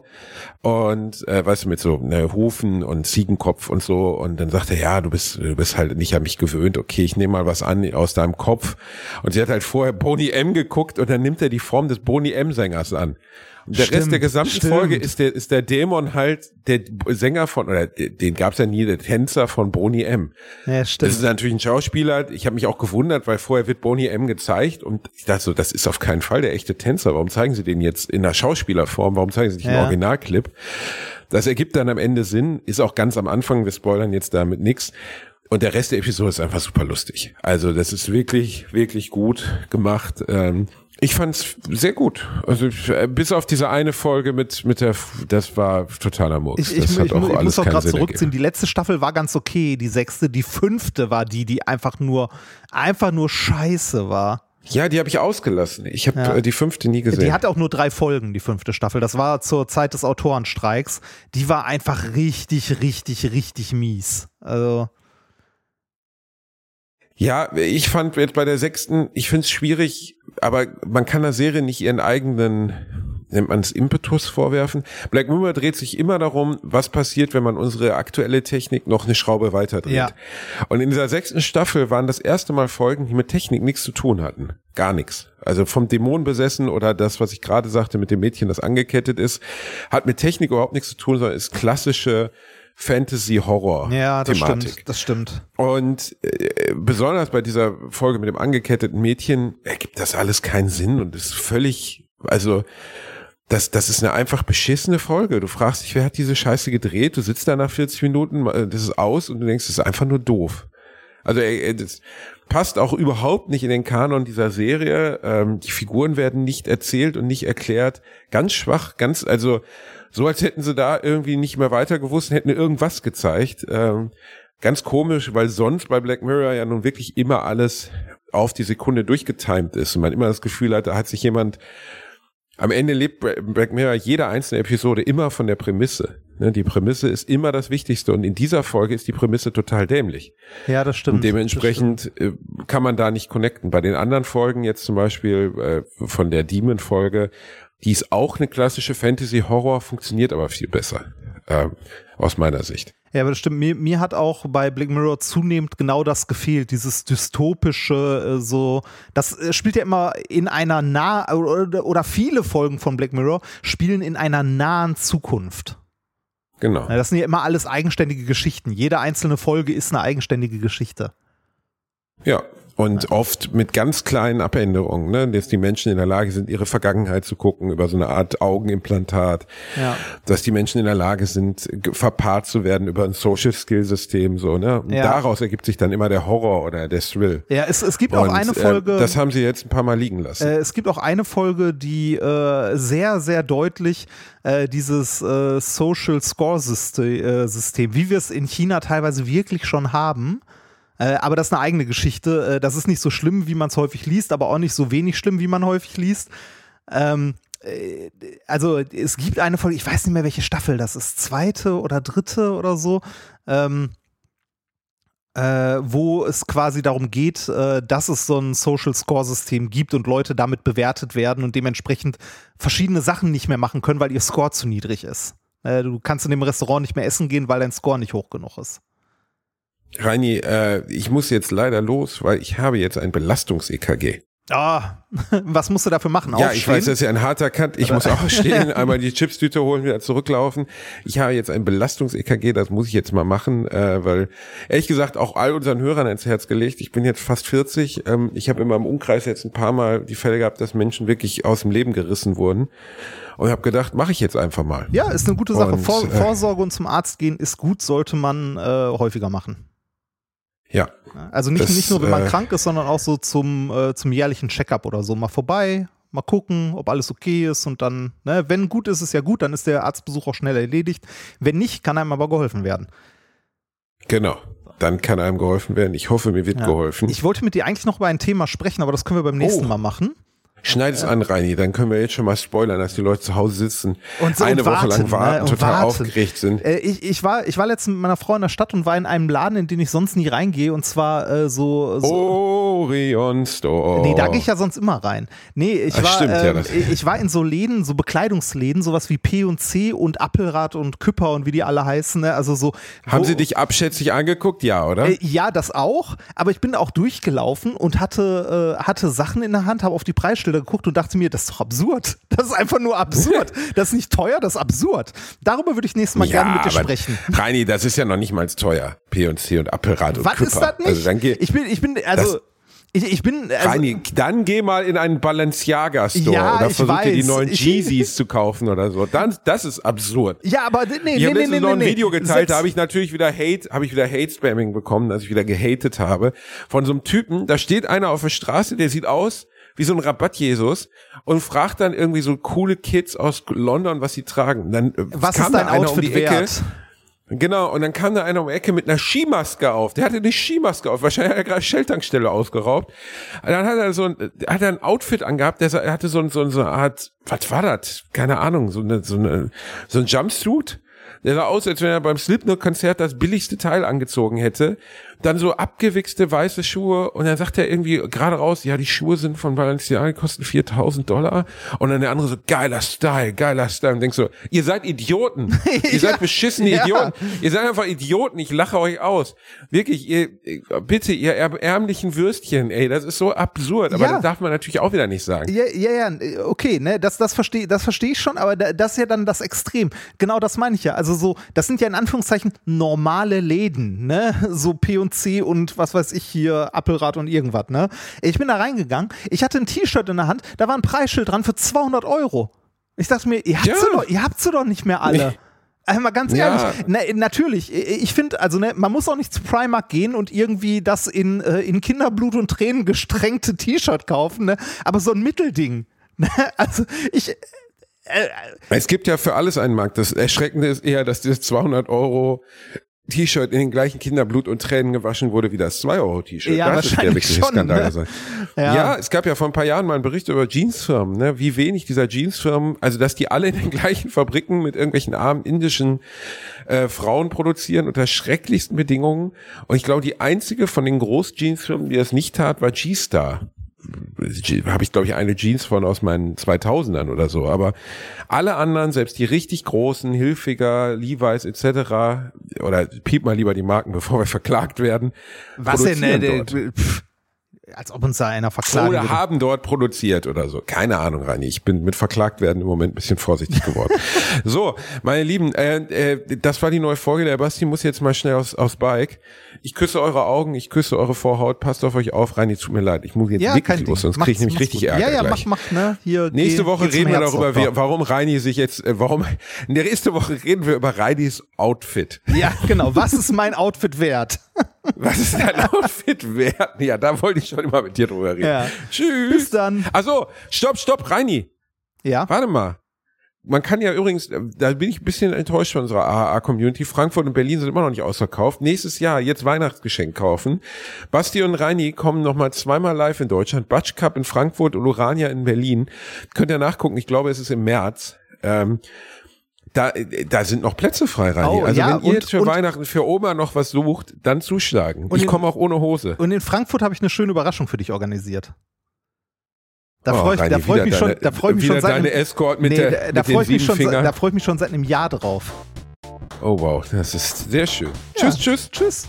und äh, weißt du mit so ne, Hufen und Ziegenkopf und so und dann sagt er, ja, du bist du bist halt nicht an mich gewöhnt. Okay, ich nehme mal was an aus deinem Kopf. Und sie hat halt vorher Boni M geguckt und dann nimmt er die Form des Boni M Sängers an. Und der stimmt, Rest der gesamten stimmt. Folge ist der, ist der Dämon halt der Sänger von, oder den gab's ja nie, der Tänzer von Boni M. Ja, stimmt. Das ist natürlich ein Schauspieler. Ich habe mich auch gewundert, weil vorher wird Boni M gezeigt und ich dachte so, das ist auf keinen Fall der echte Tänzer. Warum zeigen sie den jetzt in der Schauspielerform? Warum zeigen sie nicht ja. einen Originalclip? Das ergibt dann am Ende Sinn, ist auch ganz am Anfang, wir spoilern jetzt damit nix. Und der Rest der Episode ist einfach super lustig. Also das ist wirklich, wirklich gut gemacht. Ähm, ich fand's sehr gut. Also äh, bis auf diese eine Folge mit mit der, das war totaler Murks. Ich, ich, das hat ich, auch ich alles muss auch gerade zurückziehen. Die letzte Staffel war ganz okay. Die sechste, die fünfte war die, die einfach nur einfach nur Scheiße war. Ja, die habe ich ausgelassen. Ich habe ja. Äh, die fünfte nie gesehen. Die hat auch nur drei Folgen, die fünfte Staffel. Das war zur Zeit des Autorenstreiks. Die war einfach richtig, richtig, richtig mies. Also ja, ich fand jetzt bei der sechsten, ich finde es schwierig, aber man kann der Serie nicht ihren eigenen, nennt man es Impetus vorwerfen. Black Mirror dreht sich immer darum, was passiert, wenn man unsere aktuelle Technik noch eine Schraube weiterdreht. Ja. Und in dieser sechsten Staffel waren das erste Mal Folgen, die mit Technik nichts zu tun hatten. Gar nichts. Also vom Dämon besessen oder das, was ich gerade sagte mit dem Mädchen, das angekettet ist, hat mit Technik überhaupt nichts zu tun, sondern ist klassische Fantasy-Horror-Thematik. Ja, das stimmt. Das stimmt. Und äh, besonders bei dieser Folge mit dem angeketteten Mädchen ergibt das alles keinen Sinn und ist völlig, also das, das ist eine einfach beschissene Folge. Du fragst dich, wer hat diese Scheiße gedreht? Du sitzt da nach 40 Minuten, äh, das ist aus und du denkst, das ist einfach nur doof. Also äh, das passt auch überhaupt nicht in den Kanon dieser Serie. Ähm, die Figuren werden nicht erzählt und nicht erklärt. Ganz schwach, ganz, also so als hätten sie da irgendwie nicht mehr weiter gewusst, hätten irgendwas gezeigt. Ähm, ganz komisch, weil sonst bei Black Mirror ja nun wirklich immer alles auf die Sekunde durchgetimed ist und man immer das Gefühl hat, da hat sich jemand am Ende lebt Black Mirror jede einzelne Episode immer von der Prämisse. Ne, die Prämisse ist immer das Wichtigste und in dieser Folge ist die Prämisse total dämlich. Ja, das stimmt. Und dementsprechend stimmt. Äh, kann man da nicht connecten. Bei den anderen Folgen jetzt zum Beispiel äh, von der Demon-Folge ist auch eine klassische Fantasy-Horror, funktioniert aber viel besser, äh, aus meiner Sicht. Ja, aber das stimmt. Mir, mir hat auch bei Black Mirror zunehmend genau das gefehlt, dieses dystopische, äh, so. Das äh, spielt ja immer in einer nah oder, oder viele Folgen von Black Mirror spielen in einer nahen Zukunft. Genau. Ja, das sind ja immer alles eigenständige Geschichten. Jede einzelne Folge ist eine eigenständige Geschichte. Ja, und oft mit ganz kleinen Abänderungen, ne? dass die Menschen in der Lage sind, ihre Vergangenheit zu gucken über so eine Art Augenimplantat, ja. dass die Menschen in der Lage sind, verpaart zu werden über ein Social Skill System, so, ne? Ja. daraus ergibt sich dann immer der Horror oder der Thrill. Ja, es, es gibt Und, auch eine äh, Folge. Äh, das haben sie jetzt ein paar Mal liegen lassen. Äh, es gibt auch eine Folge, die äh, sehr, sehr deutlich äh, dieses äh, Social Score System, System, wie wir es in China teilweise wirklich schon haben, äh, aber das ist eine eigene Geschichte. Äh, das ist nicht so schlimm, wie man es häufig liest, aber auch nicht so wenig schlimm, wie man häufig liest. Ähm, äh, also es gibt eine Folge, ich weiß nicht mehr, welche Staffel das ist, zweite oder dritte oder so. Ähm, äh, wo es quasi darum geht, äh, dass es so ein Social Score System gibt und Leute damit bewertet werden und dementsprechend verschiedene Sachen nicht mehr machen können, weil ihr Score zu niedrig ist. Äh, du kannst in dem Restaurant nicht mehr essen gehen, weil dein Score nicht hoch genug ist. Reini, äh, ich muss jetzt leider los, weil ich habe jetzt ein Belastungs-EKG. Ah, was musst du dafür machen? Ja, Aufstehen? ich weiß, das ist ja ein harter Cut. Ich muss auch stehen, einmal die Chipstüte holen, wieder zurücklaufen. Ich habe jetzt ein Belastungs-EKG, das muss ich jetzt mal machen, äh, weil ehrlich gesagt auch all unseren Hörern ins Herz gelegt. Ich bin jetzt fast 40. Ähm, ich habe in meinem Umkreis jetzt ein paar Mal die Fälle gehabt, dass Menschen wirklich aus dem Leben gerissen wurden. Und habe gedacht, mache ich jetzt einfach mal. Ja, ist eine gute Sache. Und, Vor äh, Vorsorge und zum Arzt gehen ist gut, sollte man äh, häufiger machen. Ja. Also nicht, das, nicht nur, wenn man äh, krank ist, sondern auch so zum, äh, zum jährlichen Checkup oder so. Mal vorbei, mal gucken, ob alles okay ist und dann, ne, wenn gut ist, ist ja gut, dann ist der Arztbesuch auch schnell erledigt. Wenn nicht, kann einem aber geholfen werden. Genau. Dann kann einem geholfen werden. Ich hoffe, mir wird ja. geholfen. Ich wollte mit dir eigentlich noch über ein Thema sprechen, aber das können wir beim nächsten oh. Mal machen. Schneid es an, Reini, dann können wir jetzt schon mal spoilern, dass die Leute zu Hause sitzen, und so, eine und Woche lang warten, ne? total warten. aufgeregt sind. Äh, ich, ich, war, ich war letztens mit meiner Frau in der Stadt und war in einem Laden, in den ich sonst nie reingehe, und zwar äh, so, so. Orion Store. Nee, da gehe ich ja sonst immer rein. Nee, ich war, stimmt, äh, ja, ich war in so Läden, so Bekleidungsläden, sowas wie P und C und Appelrad und Küpper und wie die alle heißen. Ne? Also so. Haben sie dich abschätzig angeguckt? Ja, oder? Äh, ja, das auch. Aber ich bin auch durchgelaufen und hatte, äh, hatte Sachen in der Hand, habe auf die Preisschilder geguckt und dachte mir, das ist doch absurd. Das ist einfach nur absurd. das ist nicht teuer, das ist absurd. Darüber würde ich nächstes Mal ja, gerne mit dir sprechen. Reini, das ist ja noch nicht mal teuer. P und C und Appelrad und Was Küpper. ist das nicht? Also dann ich bin, ich bin, also. Ich, ich bin. Also, Reini, dann geh mal in einen Balenciaga Store ja, oder versuch dir die neuen Jeezys zu kaufen oder so. Dann, das ist absurd. Ja, aber nee, nee, ich nee, letztens nee, noch ein nee, Video geteilt, da habe ich natürlich wieder Hate, habe ich wieder Hate Spamming bekommen, dass ich wieder gehatet habe von so einem Typen. Da steht einer auf der Straße, der sieht aus wie so ein Rabatt-Jesus und fragt dann irgendwie so coole Kids aus London, was sie tragen. Dann äh, was kam ist dein da einer Outfit um die Ecke. Wert? Genau, und dann kam da einer um die Ecke mit einer Skimaske auf. Der hatte eine Skimaske auf. Wahrscheinlich hat er gerade Shelltankstelle ausgeraubt. Und dann hat er so ein, hat er ein Outfit angehabt, der hatte so, ein, so, so eine Art, was war das? Keine Ahnung, so eine, so eine, so ein Jumpsuit. Der sah aus, als wenn er beim Slipknot-Konzert das billigste Teil angezogen hätte dann so abgewichste weiße Schuhe und dann sagt er irgendwie gerade raus, ja, die Schuhe sind von Balenciaga, kosten 4000 Dollar und dann der andere so, geiler Style, geiler Style und denkst so, ihr seid Idioten, ihr seid beschissene ja. Idioten, ihr seid einfach Idioten, ich lache euch aus. Wirklich, ihr, bitte, ihr ärmlichen Würstchen, ey, das ist so absurd, aber ja. das darf man natürlich auch wieder nicht sagen. Ja, ja, ja, okay, ne, das, das verstehe das versteh ich schon, aber das ist ja dann das Extrem. Genau das meine ich ja. Also so, das sind ja in Anführungszeichen normale Läden, ne, so P und C und was weiß ich hier, Appelrad und irgendwas, ne? Ich bin da reingegangen, ich hatte ein T-Shirt in der Hand, da war ein Preisschild dran für 200 Euro. Ich dachte mir, ihr habt, ja. sie, doch, ihr habt sie doch nicht mehr alle. Nee. Also mal ganz ehrlich, ja. na, natürlich, ich finde, also ne, man muss auch nicht zu Primark gehen und irgendwie das in, äh, in Kinderblut und Tränen gestränkte T-Shirt kaufen, ne? aber so ein Mittelding. Ne? Also ich, äh, äh, es gibt ja für alles einen Markt. Das Erschreckende ist eher, dass dieses 200 Euro T-Shirt in den gleichen Kinderblut und Tränen gewaschen wurde wie das 2-Euro-T-Shirt. Ja, das ist der wirkliche schon, Skandal. Ne? Ja. ja. es gab ja vor ein paar Jahren mal einen Bericht über Jeansfirmen, ne? wie wenig dieser Jeansfirmen, also dass die alle in den gleichen Fabriken mit irgendwelchen armen indischen äh, Frauen produzieren unter schrecklichsten Bedingungen. Und ich glaube, die einzige von den Groß-Jeansfirmen, die das nicht tat, war G-Star habe ich glaube ich eine Jeans von aus meinen 2000ern oder so, aber alle anderen, selbst die richtig großen, Hilfiger, Levi's etc. oder piep mal lieber die Marken, bevor wir verklagt werden. Was denn? Äh, pff, als ob uns da einer verklagt Oder würde. haben dort produziert oder so. Keine Ahnung, Rani. Ich bin mit verklagt werden im Moment ein bisschen vorsichtig geworden. so, meine Lieben, äh, äh, das war die neue Folge. Der Basti muss jetzt mal schnell aufs, aufs Bike. Ich küsse eure Augen, ich küsse eure Vorhaut. Passt auf euch auf, Rani. Tut mir leid. Ich muss jetzt ja, wirklich los, sonst kriege ich nämlich richtig gut. Ärger. Ja, ja, gleich. mach, mach, ne? Hier, nächste geh, Woche geh reden wir darüber, wie, warum Reini sich jetzt, äh, warum, in der nächste Woche reden wir über Reinis Outfit. Ja, genau. Was ist mein Outfit wert? Was ist dein Outfit wert? Ja, da wollte ich schon immer mit dir drüber reden. Ja. Tschüss. Bis dann. Also, stopp, stopp, Reini. Ja. Warte mal. Man kann ja übrigens, da bin ich ein bisschen enttäuscht von unserer AAA-Community. Frankfurt und Berlin sind immer noch nicht ausverkauft. Nächstes Jahr jetzt Weihnachtsgeschenk kaufen. Basti und Reini kommen nochmal zweimal live in Deutschland. Batsch Cup in Frankfurt und Urania in Berlin. Könnt ihr nachgucken. Ich glaube, es ist im März. Ähm, Da, da sind noch Plätze frei, Rani. Oh, also ja, wenn ihr und- jetzt für und- Weihnachten für Oma noch was sucht, dann zuschlagen. Und ich komme auch ohne Hose. Und in Frankfurt habe ich eine schöne Überraschung für dich organisiert. Da Oh, freue ich, da freu ich mich schon, da freu ich mich schon seit einem, Escort mit nee, der, da, da freue ich mich schon, da freue ich mich schon seit einem Jahr drauf. Oh wow, das ist sehr schön. Ja. Tschüss, tschüss. Tschüss.